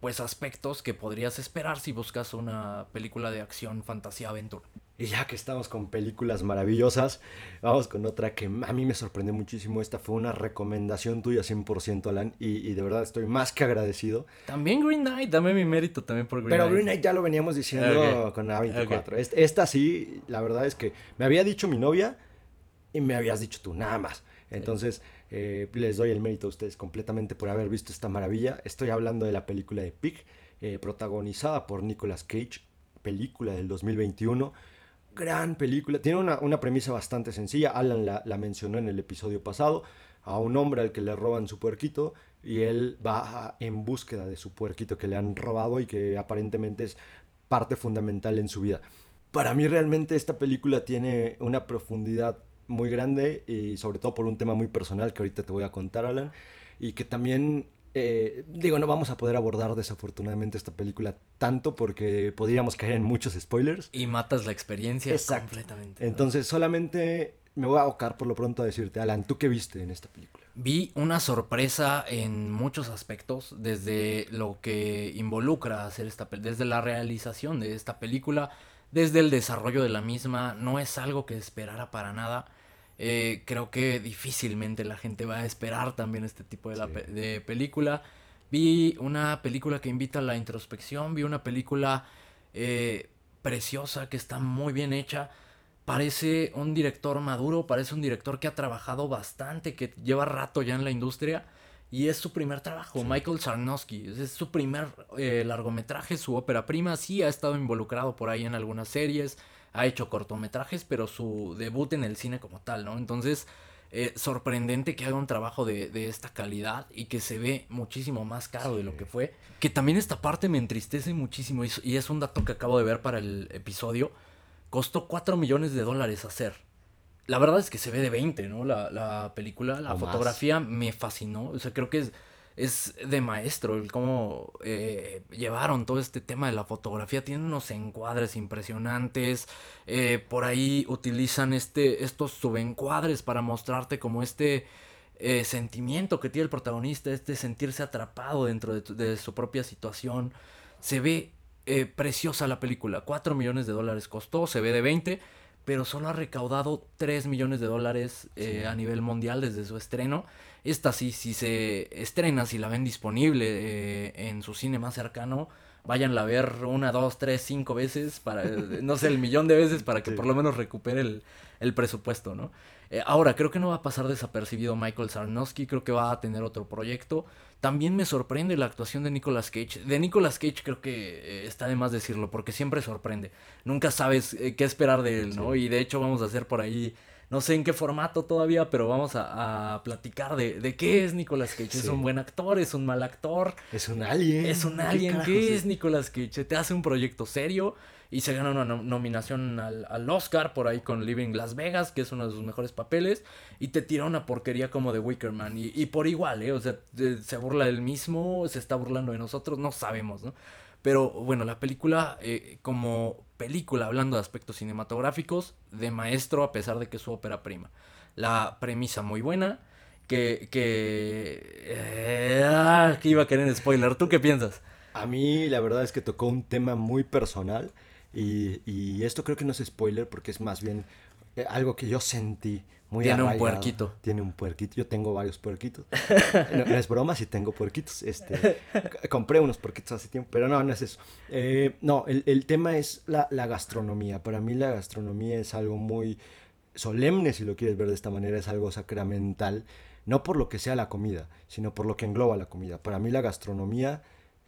pues aspectos que podrías esperar si buscas una película de acción, fantasía, aventura. Y ya que estamos con películas maravillosas, vamos con otra que a mí me sorprendió muchísimo. Esta fue una recomendación tuya 100%, Alan, y, de verdad estoy más que agradecido. También Green Knight, dame mi mérito también por Green Pero Green Knight ya lo veníamos diciendo con A24. Esta sí, la verdad es que me había dicho mi novia y me habías dicho tú, nada más. Entonces, eh, les doy el mérito a ustedes completamente por haber visto esta maravilla. Estoy hablando de la película de Pig, eh, protagonizada por Nicolas Cage, película del 2021 gran película. Tiene una, premisa bastante sencilla. Alan la, la, mencionó en el episodio pasado. A un hombre al que le roban su puerquito y él va en búsqueda de su puerquito que le han robado y que aparentemente es parte fundamental en su vida. Para mí realmente esta película tiene una profundidad muy grande y sobre todo por un tema muy personal que ahorita te voy a contar, Alan, y que también eh, digo, no vamos a poder abordar desafortunadamente esta película tanto porque podríamos caer en muchos spoilers. Y matas la experiencia completamente. Entonces solamente me voy a abocar por lo pronto a decirte, Alan, ¿tú qué viste en esta película? Vi una sorpresa en muchos aspectos, desde lo que involucra hacer esta desde la realización de esta película, desde el desarrollo de la misma, no es algo que esperara para nada. Eh, creo que difícilmente la gente va a esperar también este tipo de, película. Vi una película que invita a la introspección, vi una película eh, preciosa que está muy bien hecha. Parece un director maduro, parece un director que ha trabajado bastante, que lleva rato ya en la industria. Y es su primer trabajo, Michael Sarnowski. Es su primer eh, largometraje, su ópera prima. Sí ha estado involucrado por ahí en algunas series ha hecho cortometrajes, pero su debut en el cine como tal, ¿no? Entonces, eh, sorprendente que haga un trabajo de, esta calidad y que se ve muchísimo más caro de lo que fue. Que también esta parte me entristece muchísimo y, es un dato que acabo de ver para el episodio. Costó 4 millones de dólares hacer. La verdad es que se ve de 20, ¿no? La, película, la fotografía me fascinó. O sea, creo que es es de maestro el cómo eh, llevaron todo este tema de la fotografía. Tienen unos encuadres impresionantes. Eh, por ahí utilizan este, estos subencuadres para mostrarte como este eh, sentimiento que tiene el protagonista, este sentirse atrapado dentro de, su propia situación. Se ve preciosa la película. 4 millones de dólares costó, se ve de 20 pero solo ha recaudado 3 millones de dólares a nivel mundial desde su estreno. Esta sí, si se estrena, si la ven disponible eh, en su cine más cercano, váyanla a ver una, dos, tres, cinco veces, para, no sé, el millón de veces para que por lo menos recupere el, presupuesto, ¿no? Eh, ahora, creo que no va a pasar desapercibido Michael Sarnowski, creo que va a tener otro proyecto. También me sorprende la actuación de Nicolas Cage. De Nicolas Cage creo que eh, está de más decirlo, porque siempre sorprende. Nunca sabes qué esperar de él, ¿no? Y de hecho vamos a hacer por ahí no sé en qué formato todavía, pero vamos a, platicar de, qué es Nicolas Cage. ¿Es un buen actor? ¿Es un mal actor? ¿Es un alien? ¿Es un alien? ¿Qué, es Nicolas Cage? ¿Te hace un proyecto serio? Y se gana una nominación al, Oscar por ahí con Living Las Vegas, que es uno de sus mejores papeles. Y te tira una porquería como de Wickerman. Y, y por igual, ¿eh? O sea, se burla del mismo, se está burlando de nosotros, no sabemos, ¿no? Pero bueno, la película, eh, como película, hablando de aspectos cinematográficos, de maestro a pesar de que es su ópera prima. La premisa muy buena, que... que, eh, ah, iba a querer spoiler. ¿Tú qué piensas? A mí la verdad es que tocó un tema muy personal y, y esto creo que no es spoiler porque es más bien eh, algo que yo sentí muy Tiene un puerquito. Tiene un puerquito. Yo tengo varios puerquitos. no, es broma si tengo puerquitos. Este, compré unos puerquitos hace tiempo, pero no, no es eso. Eh, no, el, el, tema es la, la, gastronomía. Para mí la gastronomía es algo muy solemne, si lo quieres ver de esta manera, es algo sacramental. No por lo que sea la comida, sino por lo que engloba la comida. Para mí la gastronomía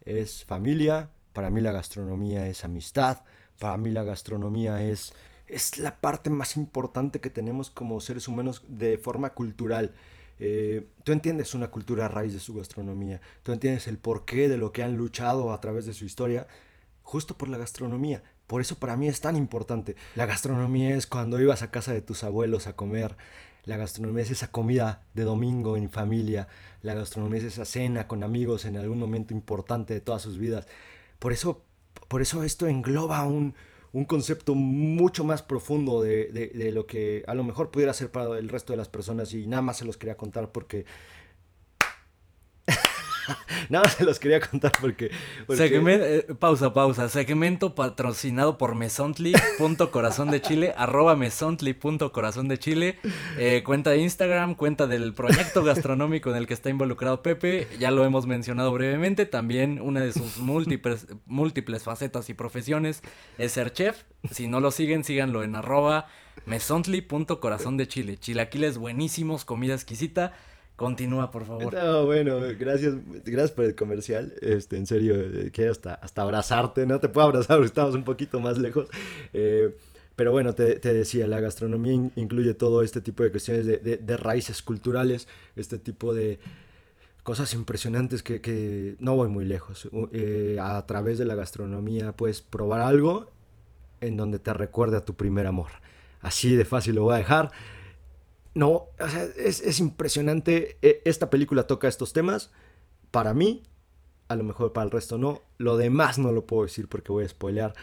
es familia, para mí la gastronomía es amistad, para mí la gastronomía es es la parte más importante que tenemos como seres humanos de forma cultural. Eh, tú entiendes una cultura a raíz de su gastronomía, tú entiendes el porqué de lo que han luchado a través de su historia, justo por la gastronomía. Por eso para mí es tan importante. La gastronomía es cuando ibas a casa de tus abuelos a comer. La gastronomía es esa comida de domingo en familia. La gastronomía es esa cena con amigos en algún momento importante de todas sus vidas. Por eso, por eso esto engloba un, un concepto mucho más profundo de, de, lo que a lo mejor pudiera ser para el resto de las personas y nada más se los quería contar porque Nada se los quería contar porque. Eh, pausa, pausa. Segmento patrocinado por mesontli.corazón de Chile, arroba mesontli.corazón de Chile. Eh, cuenta de Instagram, cuenta del proyecto gastronómico en el que está involucrado Pepe. Ya lo hemos mencionado brevemente. También una de sus múltiples, múltiples facetas y profesiones es ser chef. Si no lo siguen, síganlo en arroba mesontli.corazón de Chile. Chilaquiles buenísimos, comida exquisita. Continúa, por favor. No, bueno, gracias, gracias por el comercial. Este, en serio, quiero hasta, hasta abrazarte, no te puedo abrazar, estamos un poquito más lejos. Eh, Pero bueno, te, decía, la gastronomía incluye todo este tipo de cuestiones de, raíces culturales, este tipo de cosas impresionantes que, no voy muy lejos. Eh, a través de la gastronomía puedes probar algo en donde te recuerde a tu primer amor. Así de fácil lo voy a dejar. No, o sea, es, es impresionante. E, esta película toca estos temas. Para mí, a lo mejor para el resto no. Lo demás no lo puedo decir porque voy a spoilear.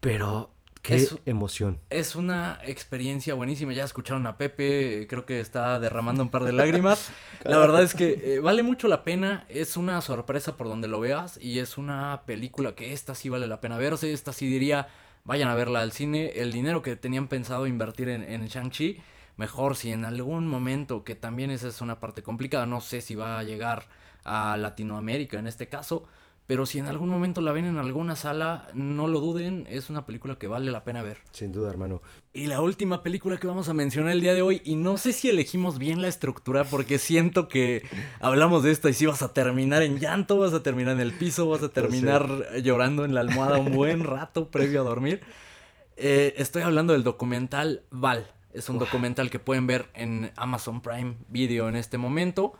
Pero qué emoción. Es una experiencia buenísima. Ya escucharon a Pepe, creo que está derramando un par de lágrimas. la verdad es que eh, vale mucho la pena. Es una sorpresa por donde lo veas. Y es una película que esta sí vale la pena verse. Esta sí diría, vayan a verla al cine. El dinero que tenían pensado invertir en, en Shang-Chi. Mejor si en algún momento, que también esa es una parte complicada, no sé si va a llegar a Latinoamérica en este caso. Pero si en algún momento la ven en alguna sala, no lo duden, es una película que vale la pena ver. Sin duda, hermano. Y la última película que vamos a mencionar el día de hoy, y no sé si elegimos bien la estructura, porque siento que hablamos de esta y si vas a terminar en llanto, vas a terminar en el piso, vas a terminar llorando en la almohada un buen rato previo a dormir. Eh, estoy hablando del documental Val. Es un documental que pueden ver en Amazon Prime Video en este momento.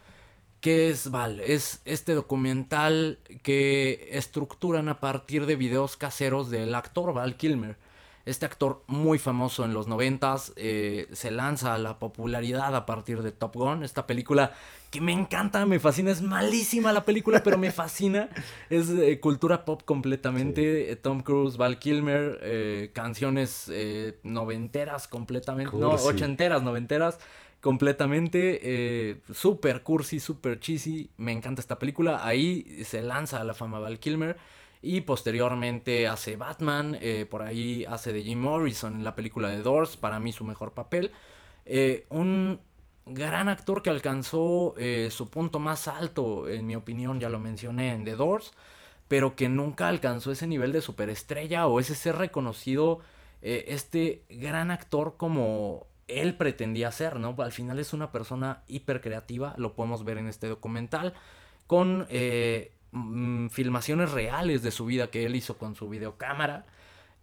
¿Qué es Val? Es este documental que estructuran a partir de videos caseros del actor Val Kilmer. Este actor muy famoso en los noventas eh, se lanza a la popularidad a partir de Top Gun, esta película que me encanta, me fascina, es malísima la película, pero me fascina, es eh, cultura pop completamente, Tom Cruise, Val Kilmer, eh, canciones noventeras completamente, no, ochenteras, noventeras, completamente. Eh, super cursi, super cheesy. Me encanta esta película. Ahí se lanza a la fama Val Kilmer. Y posteriormente hace Batman. Eh, por ahí hace de Jim Morrison en la película de Doors. Para mí su mejor papel. Eh, un gran actor que alcanzó su punto más alto, en mi opinión, ya lo mencioné en The Doors. Pero que nunca alcanzó ese nivel de superestrella o ese ser reconocido. este gran actor como él pretendía ser, ¿no? Al final es una persona hiper creativa, lo podemos ver en este documental, con eh, mm, filmaciones reales de su vida que él hizo con su videocámara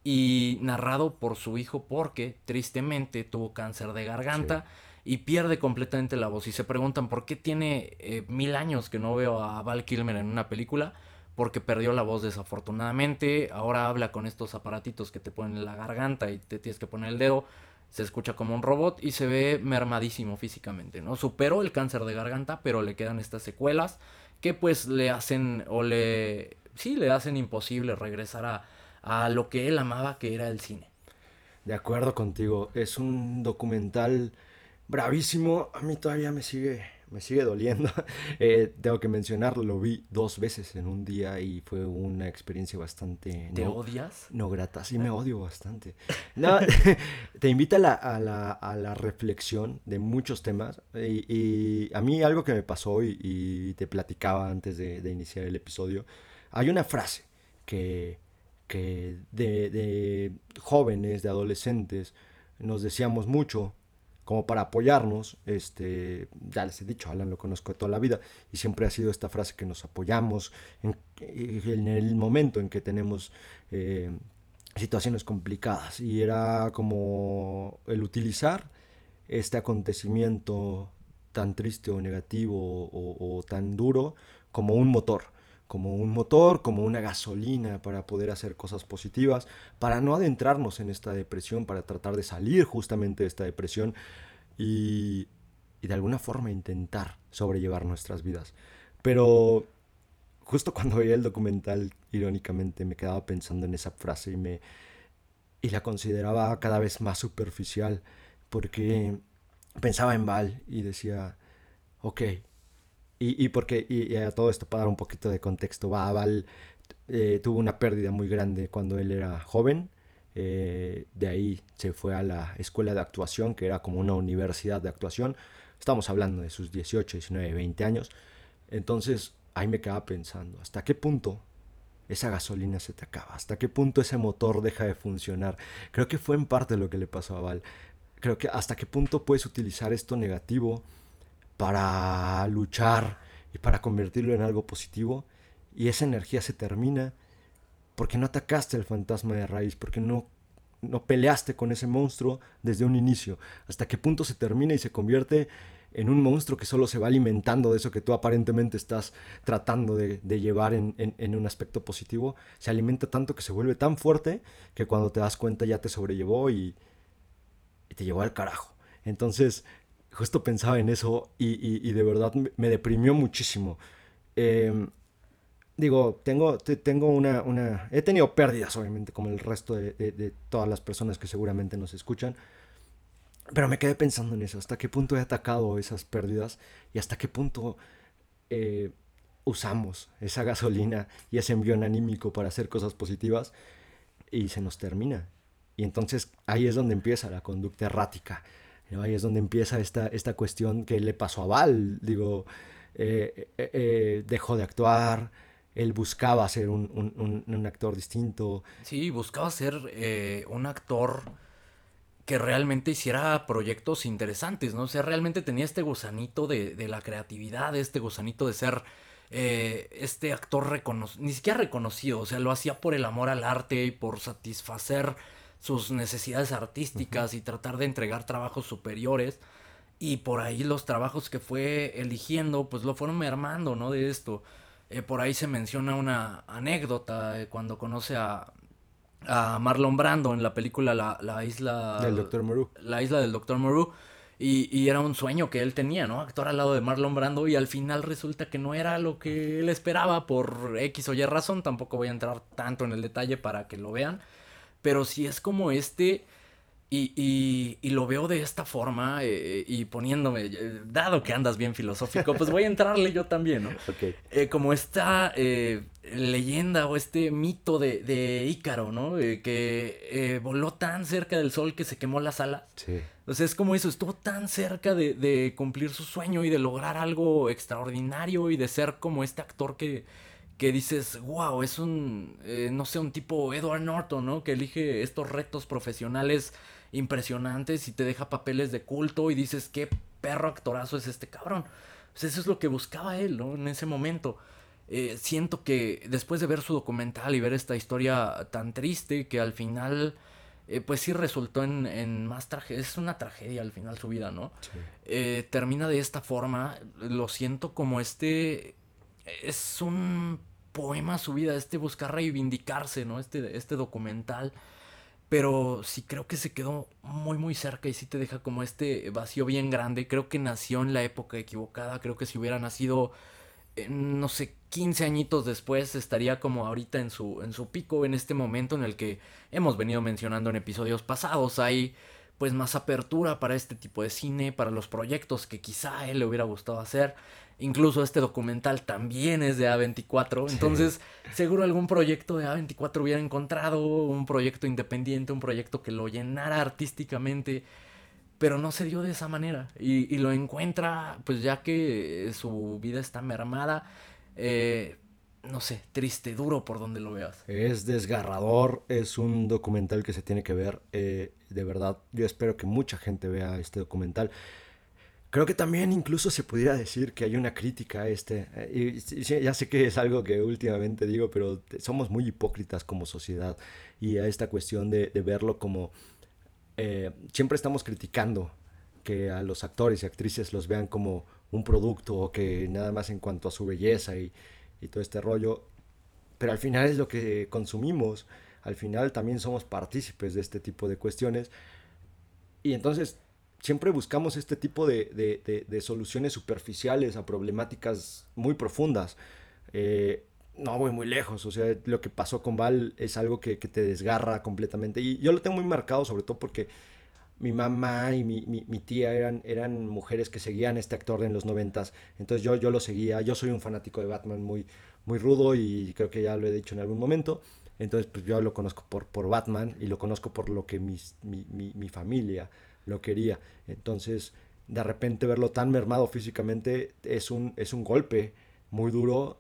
y narrado por su hijo porque tristemente tuvo cáncer de garganta. Y pierde completamente la voz. Y se preguntan por qué tiene eh, mil años que no veo a Val Kilmer en una película porque perdió la voz desafortunadamente. Ahora habla con estos aparatitos que te ponen en la garganta y te tienes que poner el dedo se escucha como un robot y se ve mermadísimo físicamente, ¿no? Superó el cáncer de garganta, pero le quedan estas secuelas que pues le hacen o le sí le hacen imposible regresar a, a lo que él amaba que era el cine. De acuerdo contigo, es un documental bravísimo, a mí todavía me sigue me sigue doliendo. Eh, tengo que mencionarlo, lo vi dos veces en un día y fue una experiencia bastante... ¿Te odias? No grata, sí me odio bastante. No, te invita a la, a, la, a la, reflexión de muchos temas y, a mí algo que me pasó y, te platicaba antes de, de, iniciar el episodio, hay una frase que, que de, de jóvenes, de adolescentes, nos decíamos mucho como para apoyarnos, este, ya les he dicho, Alan lo conozco de toda la vida y siempre ha sido esta frase que nos apoyamos en, el momento en que tenemos eh, situaciones complicadas y era como el utilizar este acontecimiento tan triste o negativo o tan duro como un motor como un motor, como una gasolina para poder hacer cosas positivas, para no adentrarnos en esta depresión, para tratar de salir justamente de esta depresión y, de alguna forma intentar sobrellevar nuestras vidas. Pero justo cuando veía el documental, irónicamente, me quedaba pensando en esa frase y, me, y la consideraba cada vez más superficial, porque pensaba en Val y decía, ok, y, y porque, y, a todo esto, para dar un poquito de contexto, Val eh, tuvo una pérdida muy grande cuando él era joven. Eh, de ahí se fue a la escuela de actuación, que era como una universidad de actuación. Estamos hablando de sus 18, 19, 20 años. Entonces ahí me quedaba pensando, ¿hasta qué punto esa gasolina se te acaba? ¿Hasta qué punto ese motor deja de funcionar? Creo que fue en parte lo que le pasó a Val. Creo que hasta qué punto puedes utilizar esto negativo para luchar y para convertirlo en algo positivo y esa energía se termina porque no atacaste al fantasma de raíz, porque no, no peleaste con ese monstruo desde un inicio, hasta qué punto se termina y se convierte en un monstruo que solo se va alimentando de eso que tú aparentemente estás tratando de, llevar en, un aspecto positivo, se alimenta tanto que se vuelve tan fuerte que cuando te das cuenta ya te sobrellevó y, te llevó al carajo. Entonces, justo pensaba en eso y, de verdad me, deprimió muchísimo. Em, digo, tengo, tengo una, una, He tenido pérdidas, obviamente, como el resto de, todas las personas que seguramente nos escuchan. Pero me quedé pensando en eso, hasta qué punto he atacado esas pérdidas y hasta qué punto eh, usamos esa gasolina y ese envión anímico para hacer cosas positivas y se nos termina. Y entonces ahí es donde empieza la conducta errática. Ahí es donde empieza esta, esta cuestión que le pasó a Val. Digo, eh, eh, dejó de actuar, él buscaba ser un, actor distinto. Sí, buscaba ser eh, un actor que realmente hiciera proyectos interesantes, ¿no? O sea, realmente tenía este gusanito de, la creatividad, este gusanito de ser eh, este actor reconocido, ni siquiera reconocido, o sea, lo hacía por el amor al arte y por satisfacer sus necesidades artísticas y tratar de entregar trabajos superiores. Y por ahí los trabajos que fue eligiendo, pues lo fueron mermando, ¿no? De esto. Eh, por ahí se menciona una anécdota eh, cuando conoce a, a Marlon Brando en la película La, isla del Doctor Moreau. La isla del Doctor Moreau. Y, y, era un sueño que él tenía, ¿no? Actuar al lado de Marlon Brando y al final resulta que no era lo que él esperaba por X o Y razón. Tampoco voy a entrar tanto en el detalle para que lo vean. Pero sí es como este y, y, lo veo de esta forma eh, y poniéndome, eh, dado que andas bien filosófico, pues voy a entrarle yo también, ¿no? Eh, como esta leyenda o este mito de, de Ícaro, ¿no? que voló tan cerca del sol que se quemó las alas. Sí. Entonces es como eso, estuvo tan cerca de, de, cumplir su sueño y de lograr algo extraordinario y de ser como este actor que, que dices, wow, es un, no sé, un tipo Edward Norton, ¿no? Que elige estos retos profesionales impresionantes y te deja papeles de culto y dices, qué perro actorazo es este cabrón. Pues eso es lo que buscaba él, ¿no? En ese momento. Eh, siento que después de ver su documental y ver esta historia tan triste que al final, eh, pues sí resultó en, más tragedia, es una tragedia al final su vida, ¿no? Eh, termina de esta forma, lo siento como este, es un poema su vida, este buscar reivindicarse, ¿no? Este, este documental pero sí creo que se quedó muy muy cerca y sí te deja como este vacío bien grande. Creo que nació en la época equivocada, creo que si hubiera nacido, no sé, 15 añitos después estaría como ahorita en su, en su pico, en este momento en el que hemos venido mencionando en episodios pasados. Hay pues más apertura para este tipo de cine, para los proyectos que quizá él le hubiera gustado hacer. Incluso este documental también es de A24. Entonces, seguro algún proyecto de A24 hubiera encontrado, un proyecto independiente, un proyecto que lo llenara artísticamente. Pero no se dio de esa manera. Y, lo encuentra, pues ya que su vida está mermada. Eh, no sé, triste, duro por donde lo veas. Es desgarrador, es un documental que se tiene que ver. Eh, de verdad, yo espero que mucha gente vea este documental. Creo que también incluso se pudiera decir que hay una crítica a este. Eh, y, ya sé que es algo que últimamente digo, pero somos muy hipócritas como sociedad y a esta cuestión de, verlo como... Eh, siempre estamos criticando que a los actores y actrices los vean como un producto o que nada más en cuanto a su belleza y, y todo este rollo. Pero al final es lo que consumimos. Al final también somos partícipes de este tipo de cuestiones. Y entonces siempre buscamos este tipo de, soluciones superficiales a problemáticas muy profundas. Eh, no voy muy lejos, o sea, lo que pasó con Val es algo que, te desgarra completamente. Y yo lo tengo muy marcado, sobre todo porque mi mamá y mi, tía eran, eran mujeres que seguían este actor en los noventas. Entonces yo, yo lo seguía. Yo soy un fanático de Batman muy, muy rudo y creo que ya lo he dicho en algún momento. Entonces pues yo lo conozco por, por Batman y lo conozco por lo que mi, mi familia lo quería. Entonces, de repente verlo tan mermado físicamente es un, es un golpe muy duro.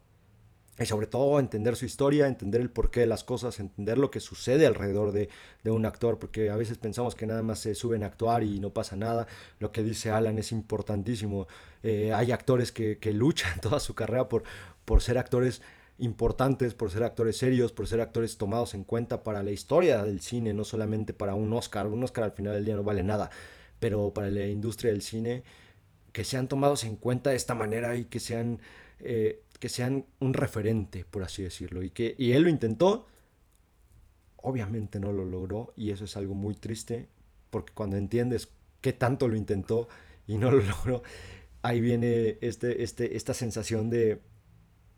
Y sobre todo entender su historia, entender el porqué de las cosas, entender lo que sucede alrededor de, un actor, porque a veces pensamos que nada más se suben a actuar y no pasa nada. Lo que dice Alan es importantísimo. Eh, hay actores que, luchan toda su carrera por, por ser actores importantes, por ser actores serios, por ser actores tomados en cuenta para la historia del cine, no solamente para un Oscar. Un Oscar al final del día no vale nada, pero para la industria del cine, que sean tomados en cuenta de esta manera y que sean, eh, que sean un referente, por así decirlo. Y, que, y él lo intentó, obviamente no lo logró y eso es algo muy triste, porque cuando entiendes qué tanto lo intentó y no lo logró, ahí viene este, este, esta sensación de,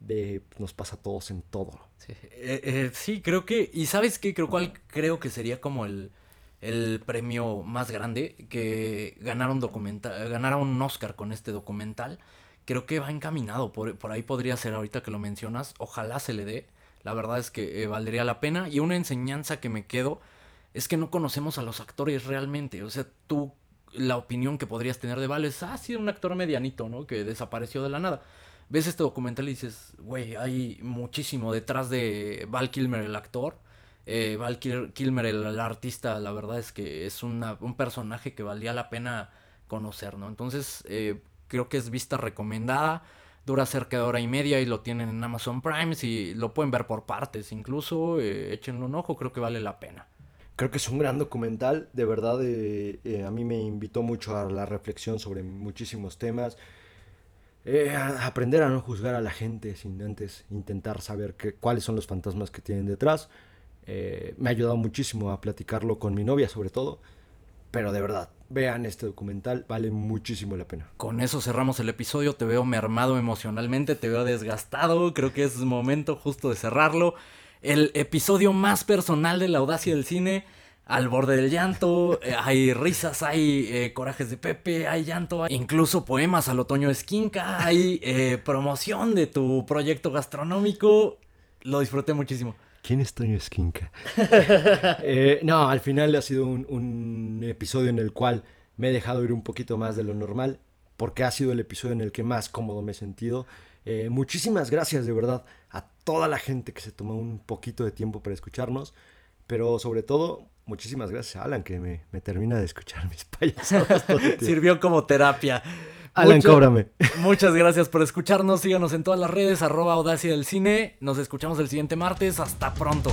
de nos pasa a todos en todo. Sí, eh, eh, creo que, y sabes qué, creo cuál creo que sería como el, el premio más grande, que ganar un documental, ganara un Oscar con este documental, creo que va encaminado, por, por ahí podría ser ahorita que lo mencionas, ojalá se le dé, la verdad es que eh, valdría la pena, y una enseñanza que me quedo es que no conocemos a los actores realmente, o sea, tú la opinión que podrías tener de Val es, ah, sí, un actor medianito, ¿no? Que desapareció de la nada ves este documental y dices, güey, hay muchísimo detrás de Val Kilmer, el actor. Eh, Val Kilmer, el, artista, la verdad es que es un personaje que valía la pena conocer, ¿no? Entonces, eh, creo que es vista recomendada. Dura cerca de hora y media y lo tienen en Amazon Prime. Si lo pueden ver por partes, incluso, eh, échenle un ojo, creo que vale la pena. Creo que es un gran documental, de verdad, eh, a mí me invitó mucho a la reflexión sobre muchísimos temas eh, aprender a no juzgar a la gente sin antes intentar saber cuáles son los fantasmas que tienen detrás. Eh, me ha ayudado muchísimo a platicarlo con mi novia sobre todo. Pero de verdad, vean este documental, vale muchísimo la pena. Con eso cerramos el episodio, te veo mermado emocionalmente, te veo desgastado, creo que es momento justo de cerrarlo. El episodio más personal de la audacia del cine al borde del llanto, eh, hay risas, hay eh, corajes de Pepe, hay llanto, hay incluso poemas al otoño esquinca, hay eh, promoción de tu proyecto gastronómico. Lo disfruté muchísimo. ¿Quién es Toño Esquinca? no, al final ha sido un, episodio en el cual me he dejado ir un poquito más de lo normal, porque ha sido el episodio en el que más cómodo me he sentido. muchísimas gracias de verdad a toda la gente que se tomó un poquito de tiempo para escucharnos, pero sobre todo Muchísimas gracias a Alan que me, termina de escuchar mis payasadas. Sirvió como terapia. Alan, cóbrame. Muchas gracias por escucharnos. Síganos en todas las redes, arroba audacia del cine. Nos escuchamos el siguiente martes. Hasta pronto.